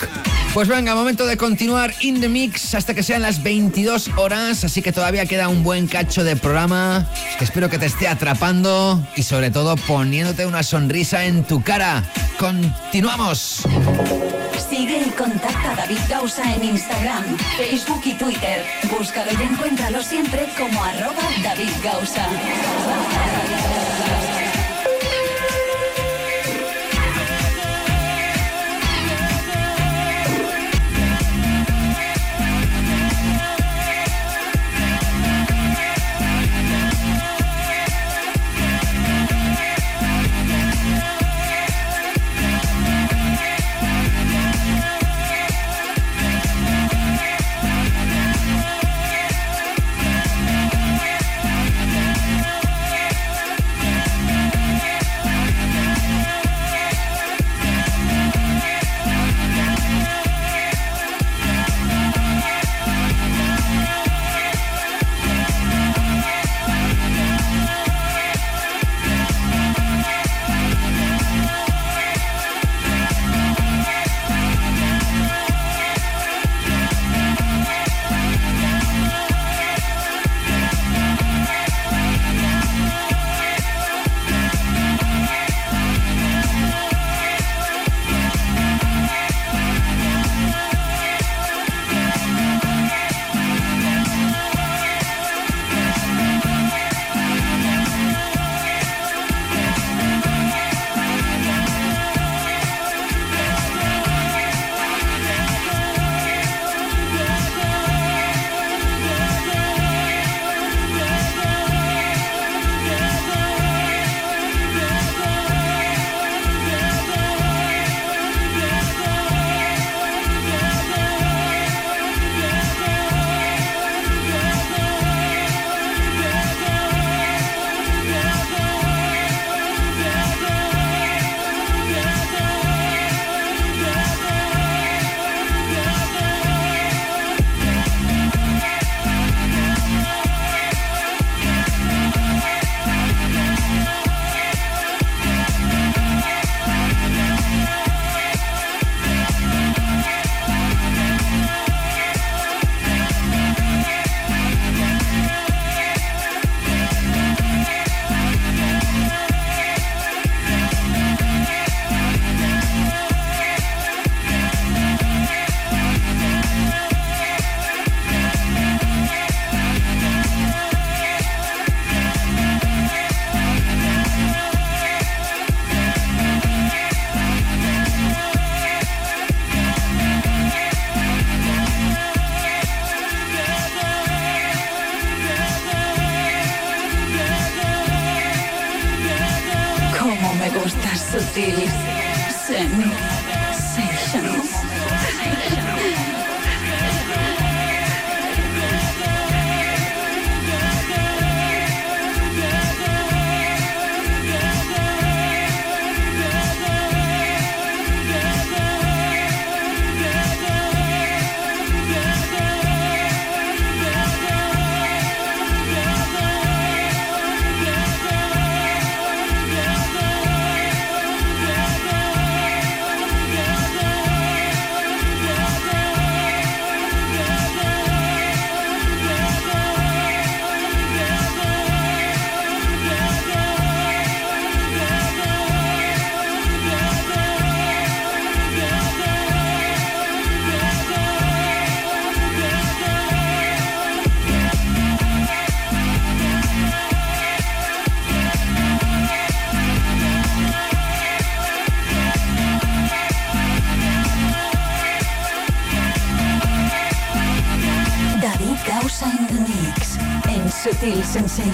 Pues venga, momento de continuar in the mix hasta que sean las 22 horas, así que todavía queda un buen cacho de programa espero que te esté atrapando y sobre todo poniéndote una sonrisa en tu cara. Continuamos. Sigue y contacta a David Gausa en Instagram, Facebook y Twitter. Búscalo y encuéntralo siempre como arroba David Gausa.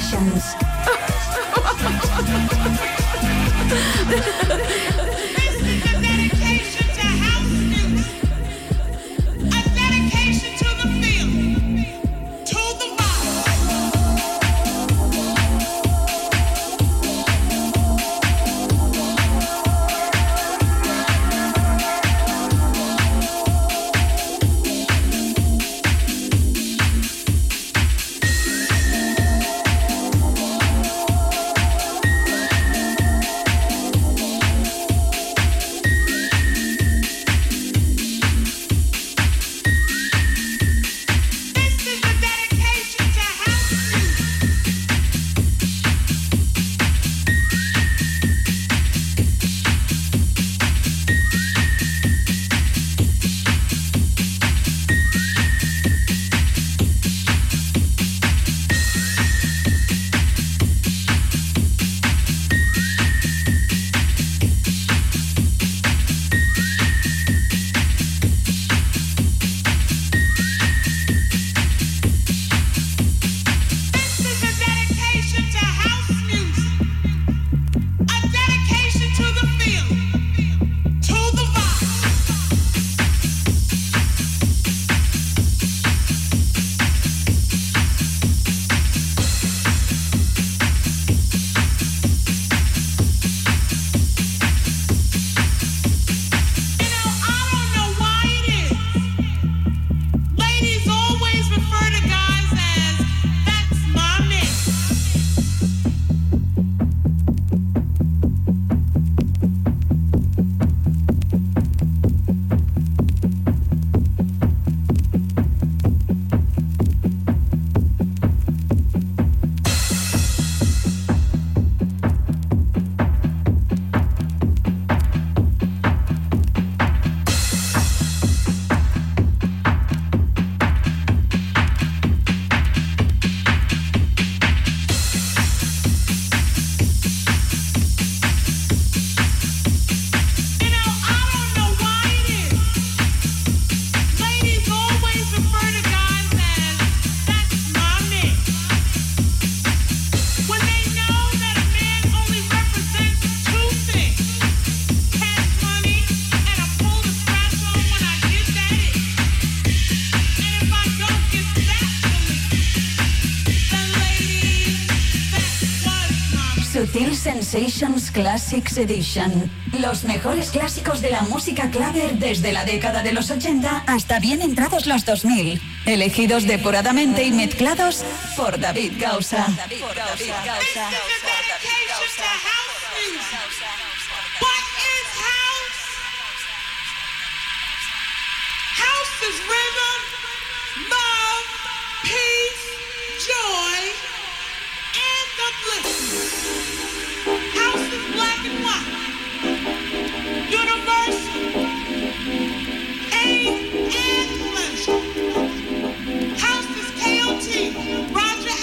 Sessions. Sensations Classics Edition. Los mejores clásicos de la música clave desde la década de los 80 hasta bien entrados los 2000. Elegidos depuradamente y mezclados por David Gausa.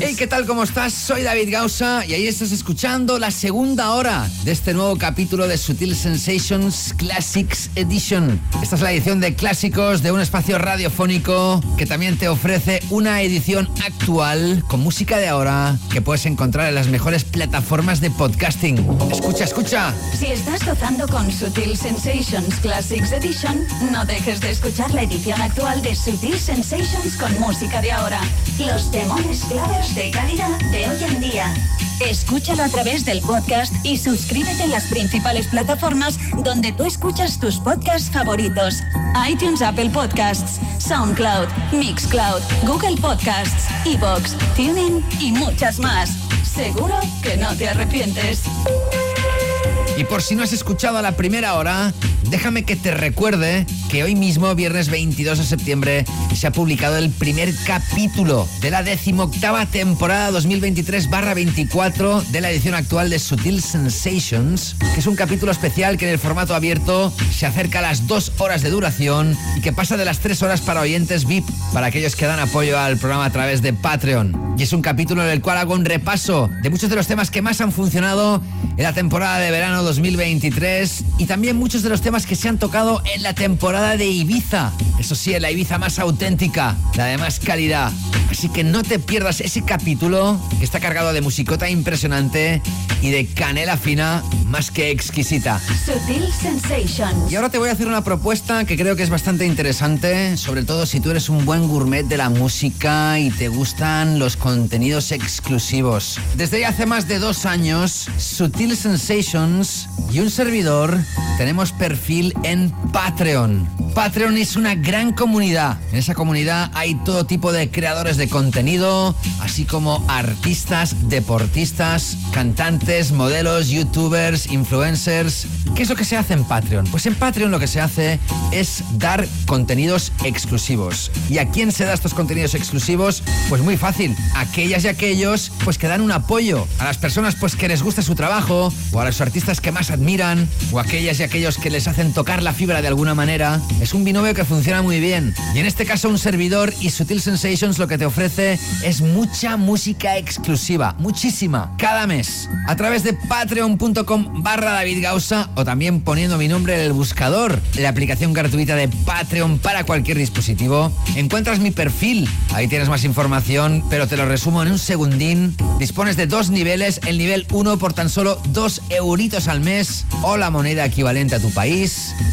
Hey, ¿qué tal? ¿Cómo estás? Soy David Gausa y ahí estás escuchando la segunda hora de este nuevo capítulo de Sutil Sensations Classics Edition. Esta es la edición de clásicos de un espacio radiofónico que también te ofrece una edición actual con música de ahora que puedes encontrar en las mejores plataformas de podcasting. Escucha, escucha. Si estás gozando con Sutil Sensations Classics Edition, no dejes de escuchar la edición actual de Sutil Sensations con música de ahora. Los demones clavers de calidad de hoy en día. Escúchalo a través del podcast y suscríbete en las principales plataformas donde tú escuchas tus podcasts favoritos. iTunes, Apple Podcasts, SoundCloud, Mixcloud, Google Podcasts, Evox, TuneIn y muchas más. Seguro que no te arrepientes. Y por si no has escuchado a la primera hora, déjame que te recuerde que hoy mismo, viernes 22 de septiembre, se ha publicado el primer capítulo de la decimoctava temporada 2023-24 de la edición actual de Sutil Sensations, que es un capítulo especial que en el formato abierto se acerca a las dos horas de duración y que pasa de las tres horas para oyentes VIP, para aquellos que dan apoyo al programa a través de Patreon. Y es un capítulo en el cual hago un repaso de muchos de los temas que más han funcionado en la temporada de verano 2023 y también muchos de los temas que se han tocado en la temporada de Ibiza. Eso sí, en la Ibiza más auténtica, la de más calidad. Así que no te pierdas ese capítulo que está cargado de musicota impresionante y de canela fina más que exquisita. Sutil Sensations. Y ahora te voy a hacer una propuesta que creo que es bastante interesante, sobre todo si tú eres un buen gourmet de la música y te gustan los contenidos exclusivos. Desde hace más de dos años, Sutil Sensations y un servidor tenemos perfil en Patreon. Patreon es una gran comunidad. En esa comunidad hay todo tipo de creadores de contenido, así como artistas, deportistas, cantantes, modelos, youtubers, influencers. ¿Qué es lo que se hace en Patreon? Pues en Patreon lo que se hace es dar contenidos exclusivos. ¿Y a quién se da estos contenidos exclusivos? Pues muy fácil, aquellas y aquellos pues que dan un apoyo a las personas pues que les gusta su trabajo o a los artistas que más admiran o aquellas y aquellos que les hacen tocar la fibra de alguna manera. Es un binomio que funciona muy bien. Y en este caso un servidor y Sutil Sensations lo que te ofrece es mucha música exclusiva, muchísima, cada mes. A través de patreon.com barra David Gausa o también poniendo mi nombre en el buscador, la aplicación gratuita de Patreon para cualquier dispositivo, encuentras mi perfil. Ahí tienes más información, pero te lo resumo en un segundín. Dispones de dos niveles, el nivel 1 por tan solo 2 euritos al mes o la moneda equivalente a tu país.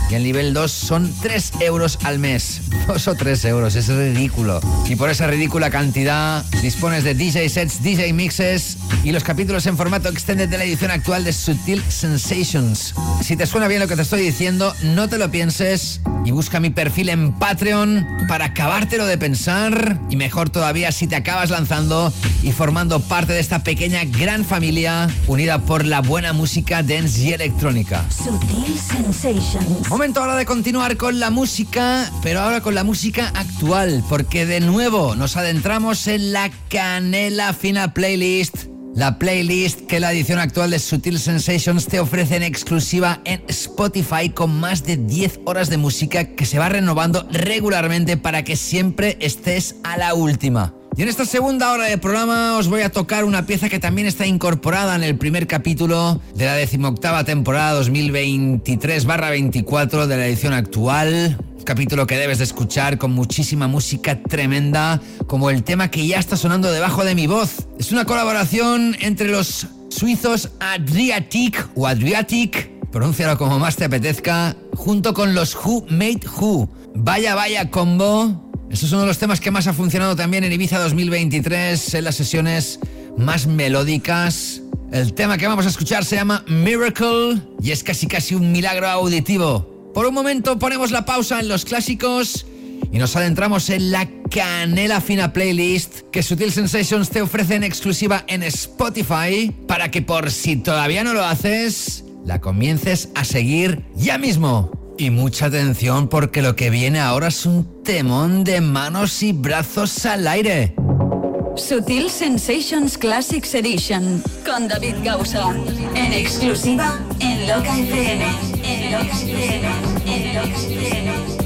Y el nivel 2 son 3 euros al mes. 2 o 3 euros, es ridículo. Y por esa ridícula cantidad dispones de DJ sets, DJ mixes y los capítulos en formato extended de la edición actual de Sutil Sensations. Si te suena bien lo que te estoy diciendo, no te lo pienses y busca mi perfil en Patreon para acabártelo de pensar y mejor todavía si te acabas lanzando y formando parte de esta pequeña gran familia unida por la buena música dance y electrónica. Sutil Sensations. Momento ahora de continuar con la música, pero ahora con la música actual, porque de nuevo nos adentramos en la Canela Fina Playlist. La playlist que la edición actual de Sutil Sensations te ofrece en exclusiva en Spotify con más de 10 horas de música que se va renovando regularmente para que siempre estés a la última. Y en esta segunda hora de programa os voy a tocar una pieza que también está incorporada en el primer capítulo de la decimoctava temporada 2023-24 de la edición actual. Capítulo que debes de escuchar con muchísima música tremenda, como el tema que ya está sonando debajo de mi voz. Es una colaboración entre los suizos Adriatic o Adriatic, pronúncialo como más te apetezca, junto con los Who Made Who. Vaya, vaya combo. Este es uno de los temas que más ha funcionado también en Ibiza 2023, en las sesiones más melódicas. El tema que vamos a escuchar se llama Miracle y es casi casi un milagro auditivo. Por un momento ponemos la pausa en los clásicos y nos adentramos en la canela fina playlist que Sutil Sensations te ofrece en exclusiva en Spotify para que por si todavía no lo haces, la comiences a seguir ya mismo. Y mucha atención porque lo que viene ahora es un temón de manos y brazos al aire. Sutil Sensations Classics Edition con David Gausa. En exclusiva en Loca FM. En Loca FM. En Loca FM.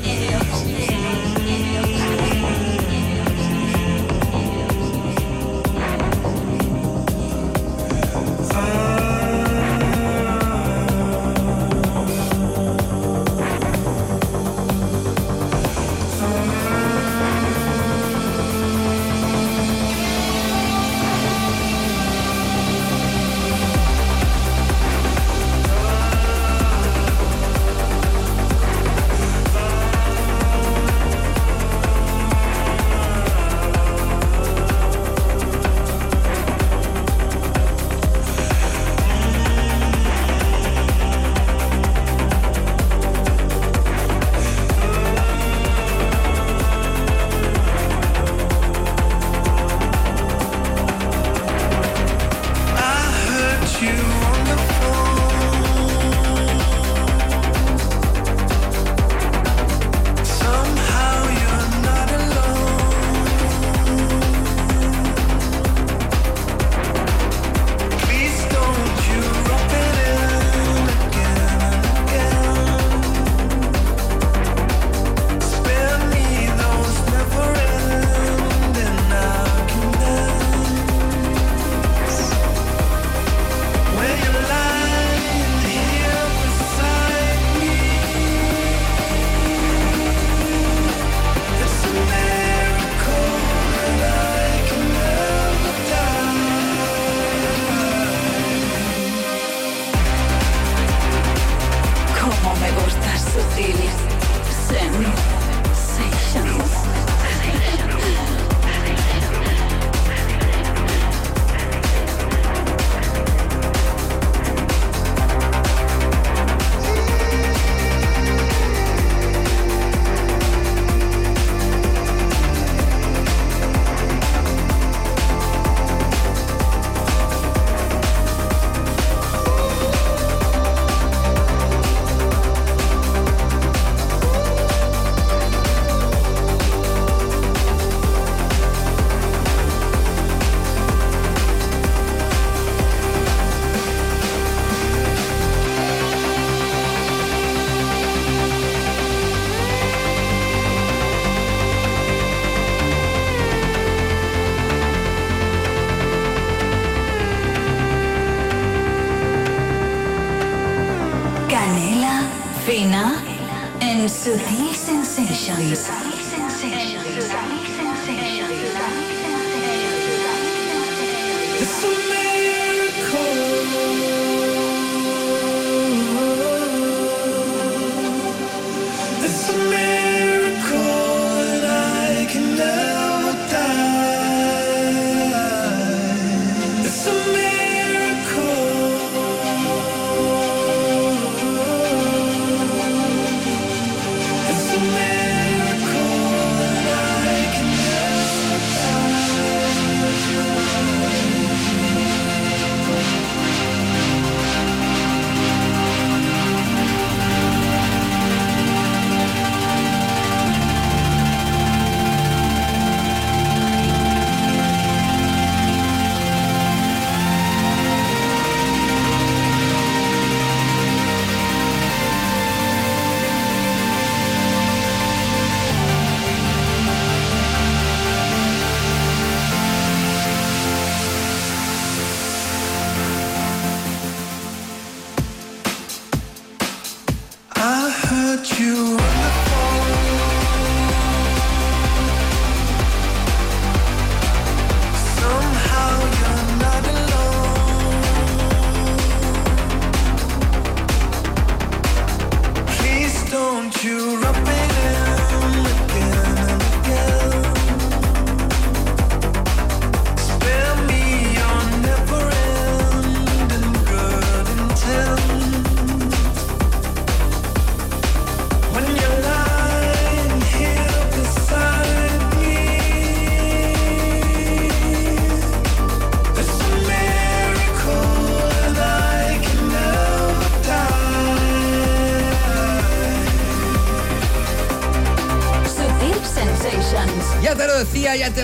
Fina en Sutil Sensations. It's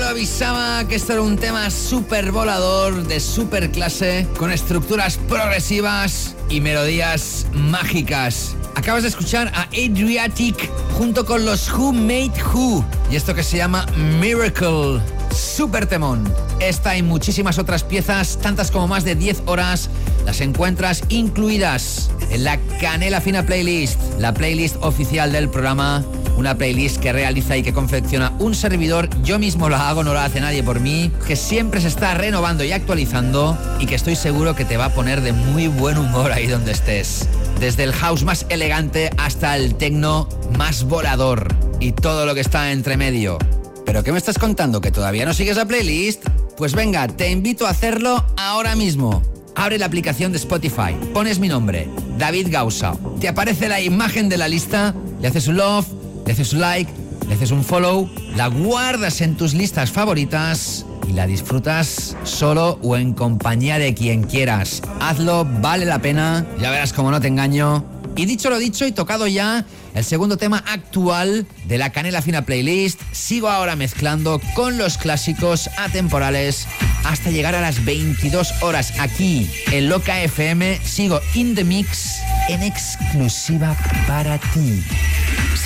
avisaba que esto era un tema súper volador, de súper clase, con estructuras progresivas y melodías mágicas. Acabas de escuchar a Adriatic junto con los Who Made Who y esto que se llama Miracle. Super temón. Esta y muchísimas otras piezas, tantas como más de 10 horas, las encuentras incluidas en la Canela Fina Playlist, la playlist oficial del programa. Una playlist que realiza y que confecciona un servidor. Yo mismo la hago, no la hace nadie por mí. Que siempre se está renovando y actualizando. Y que estoy seguro que te va a poner de muy buen humor ahí donde estés. Desde el house más elegante hasta el techno más volador. Y todo lo que está entre medio. ¿Pero qué me estás contando? ¿Que todavía no sigues la playlist? Pues venga, te invito a hacerlo ahora mismo. Abre la aplicación de Spotify, pones mi nombre, David Gausa. Te aparece la imagen de la lista, le haces love, le un like, le un follow, la guardas en tus listas favoritas y la disfrutas solo o en compañía de quien quieras. Hazlo, vale la pena, ya verás como no te engaño. Y dicho lo dicho y tocado ya el segundo tema actual de la Canela Fina Playlist, sigo ahora mezclando con los clásicos atemporales hasta llegar a las 22 horas aquí en Loca FM. Sigo in the mix en exclusiva para ti.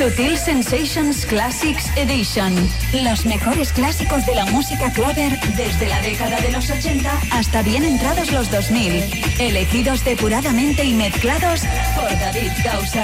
Sutil Sensations Classics Edition. Los mejores clásicos de la música clover desde la década de los 80 hasta bien entrados los 2000. Elegidos depuradamente y mezclados por David Gausa.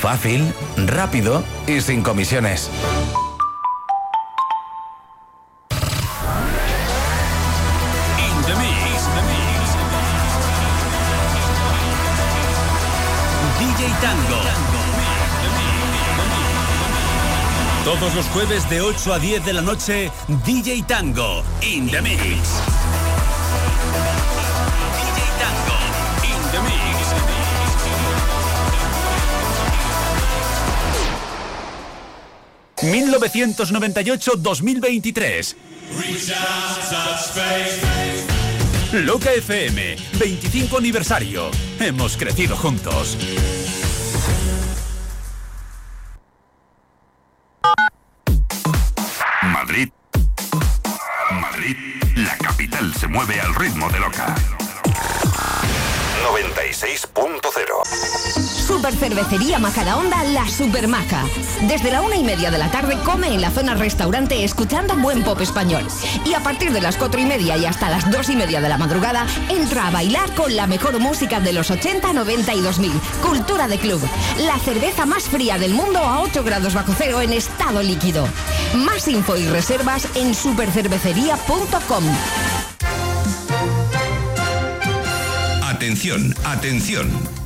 Fácil, rápido y sin comisiones. In the mix. DJ Tango. Todos los jueves de 8 a 10 de la noche, DJ Tango. In the mix. 1998-2023. Loca FM, 25 aniversario. Hemos crecido juntos. Cervecería Majadahonda La Supermaja. Desde la una y media de la tarde come en la zona restaurante escuchando buen pop español. Y a partir de las cuatro y media y hasta las dos y media de la madrugada entra a bailar con la mejor música de los 80, 90 y 2000. Cultura de club. La cerveza más fría del mundo a 8 grados bajo cero en estado líquido. Más info y reservas en supercervecería.com. Atención, atención.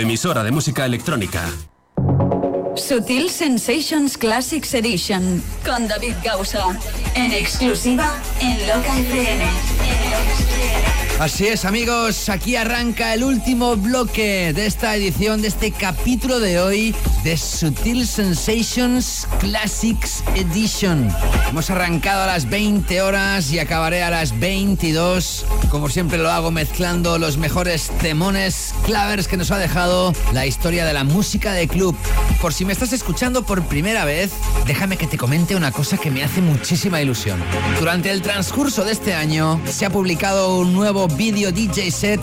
emisora de música electrónica. Sutil Sensations Classics Edition con David Gausa. En exclusiva en Loca FM. Así es, amigos, aquí arranca el último bloque de esta edición, de este capítulo de hoy de Sutil Sensations Classics Edition. Hemos arrancado a las 20 horas y acabaré a las 22. Como siempre lo hago mezclando los mejores temones, clavers que nos ha dejado la historia de la música de club. Por si me estás escuchando por primera vez, déjame que te comente una cosa que me hace muchísima ilusión. Durante el transcurso de este año se ha publicado un nuevo vídeo DJ set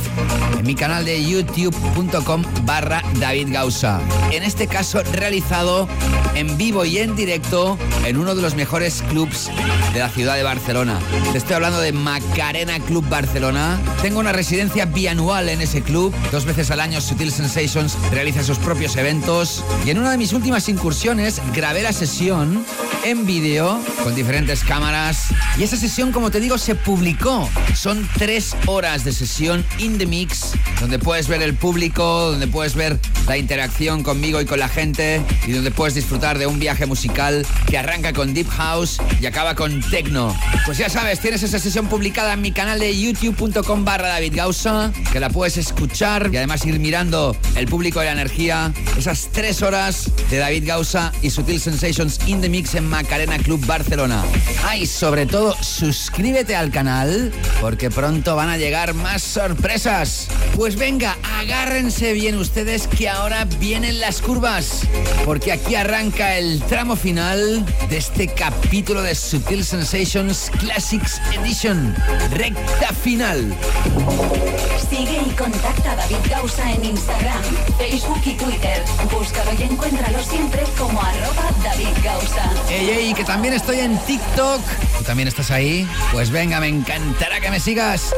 en mi canal de youtube.com barra David Gausa. En este caso realizado en vivo y en directo en uno de los mejores clubs de la ciudad de Barcelona. Te estoy hablando de Macarena Club Barcelona. Tengo una residencia bianual en ese club. Dos veces al año Sutil Sensations realiza sus propios eventos. Y en una de mis últimas incursiones grabé la sesión canción en vídeo con diferentes cámaras. Y esa sesión, como te digo, se publicó. Son tres horas de sesión in the mix, donde puedes ver el público, donde puedes ver la interacción conmigo y con la gente, y donde puedes disfrutar de un viaje musical que arranca con Deep House y acaba con Techno. Pues ya sabes, tienes esa sesión publicada en mi canal de youtube.com barra David Gausa, que la puedes escuchar y además ir mirando el público de la energía, esas tres horas de David Gausa y Sutil Sensations in the Mix en Macarena Club Barcelona. Ay, sobre todo, suscríbete al canal, porque pronto van a llegar más sorpresas. Pues venga, agárrense bien ustedes que ahora vienen las curvas, porque aquí arranca el tramo final de este capítulo de Sutil Sensations Classics Edition. Recta final. Sigue y contacta a David Gausa en Instagram, Facebook y Twitter. Búscalo y encuéntralo siempre como arroba David Gausa. Ey, que también estoy en TikTok. ¿Tú también estás ahí? Pues venga, me encantará que me sigas.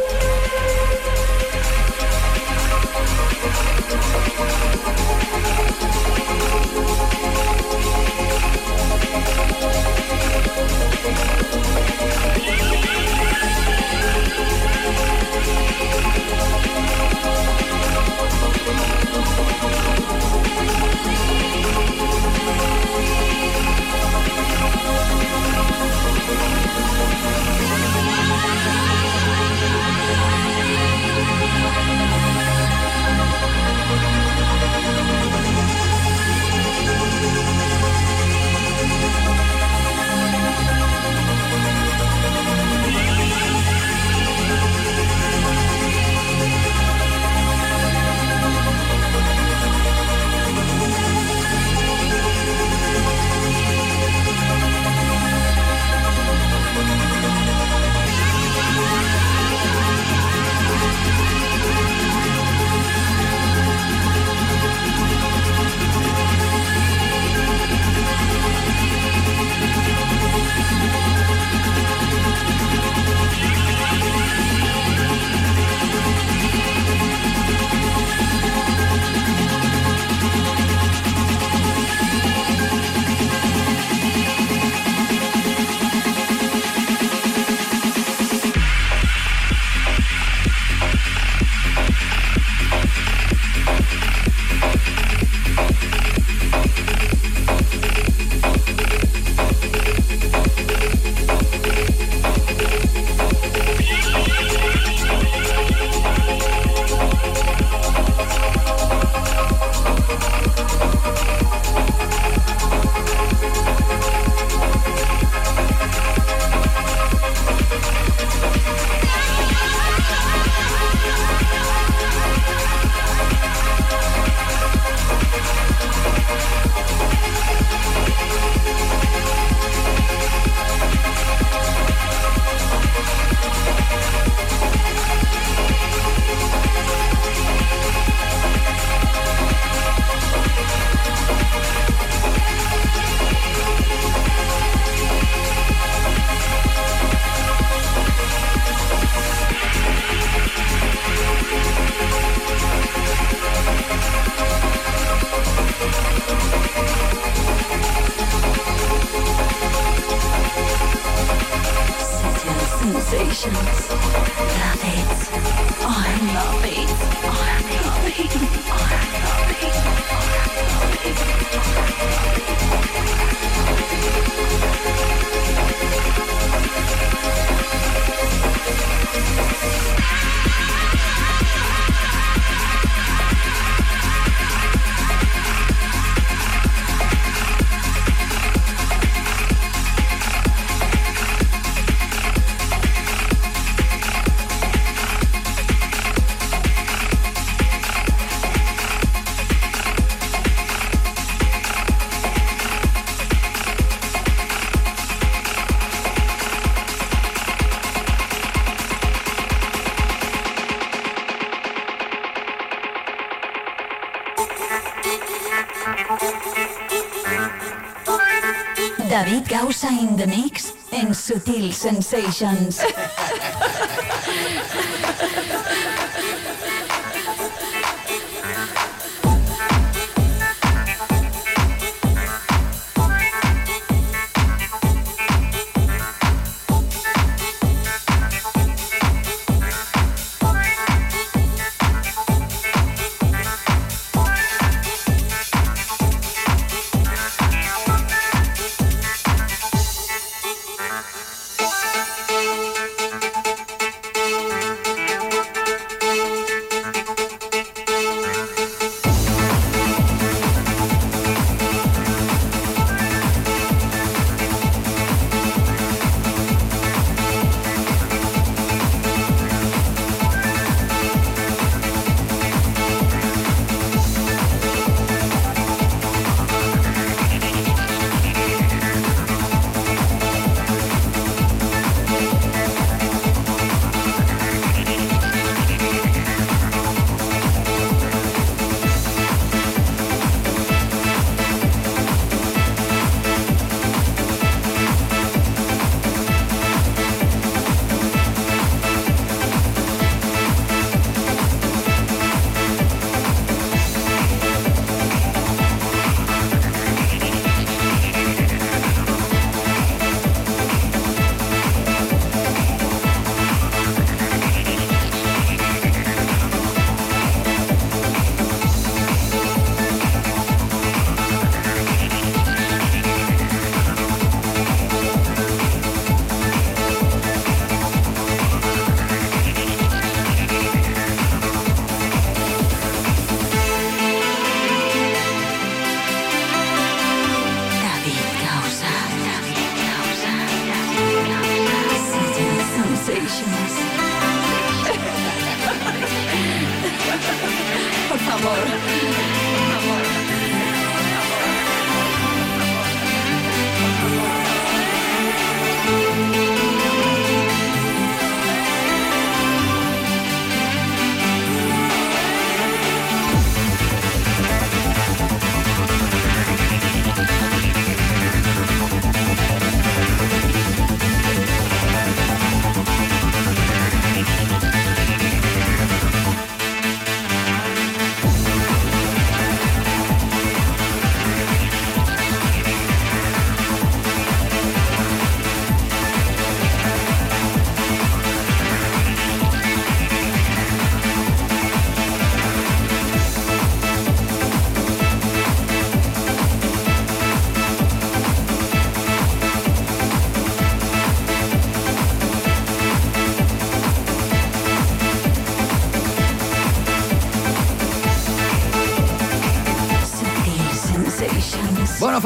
Sensations.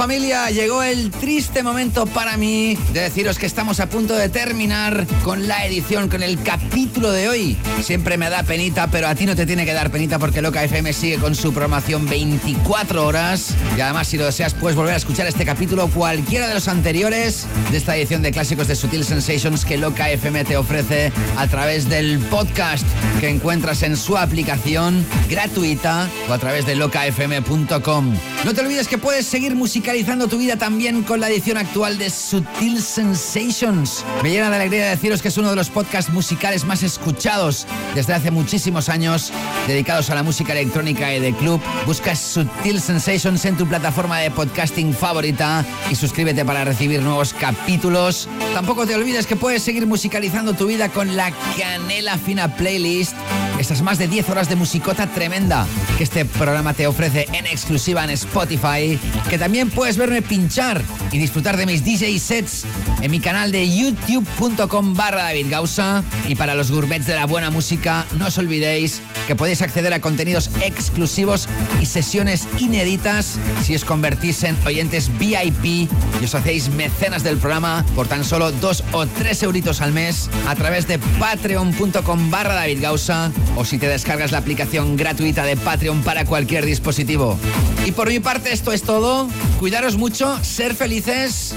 familia, llegó el triste momento para mí de deciros que estamos a punto de terminar con la edición, con el capítulo de hoy. Siempre me da penita, pero a ti no te tiene que dar penita porque Loca FM sigue con su programación 24 horas. Y además, si lo deseas, puedes volver a escuchar este capítulo cualquiera de los anteriores de esta edición de clásicos de Sutil Sensations que Loca FM te ofrece a través del podcast que encuentras en su aplicación gratuita o a través de locafm.com. No te olvides que puedes seguir musicalizando tu vida también con la edición actual de Sutil Sensations. Me llena de alegría deciros que es uno de los podcasts musicales más escuchados desde hace muchísimos años, dedicados a la música electrónica y de club. Busca Sutil Sensations en tu plataforma de podcasting favorita y suscríbete para recibir nuevos capítulos. Tampoco te olvides que puedes seguir musicalizando tu vida con la Canela Fina Playlist. Estas más de 10 horas de musicota tremenda que este programa te ofrece en exclusiva en Spotify, que también puedes verme pinchar y disfrutar de mis DJ sets en mi canal de youtube.com barra David Gausa. Y para los gourmets de la buena música, no os olvidéis que podéis acceder a contenidos exclusivos y sesiones inéditas si os convertís en oyentes VIP y os hacéis mecenas del programa por tan solo dos o tres euritos al mes a través de patreon.com barra David Gausa o si te descargas la aplicación gratuita de Patreon para cualquier dispositivo. Y por mi parte esto es todo. Cuidaros mucho, ser felices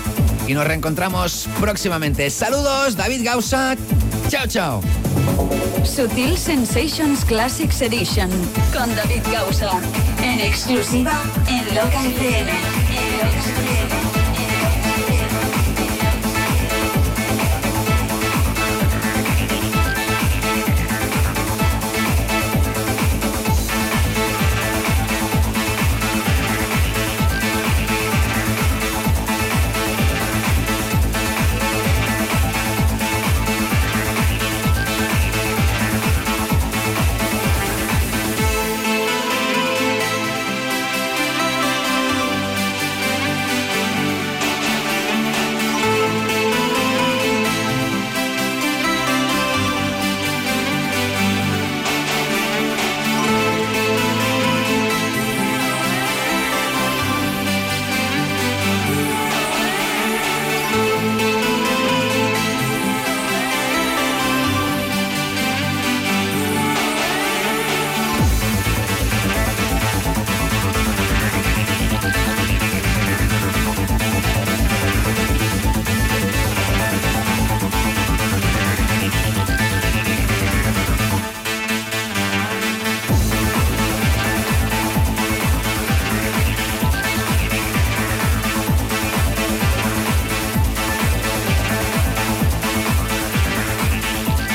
y nos reencontramos próximamente. Saludos, David Gausa. Chao, chao. Sutil Sensations Classics Edition con David Gausa en exclusiva en Loca FM.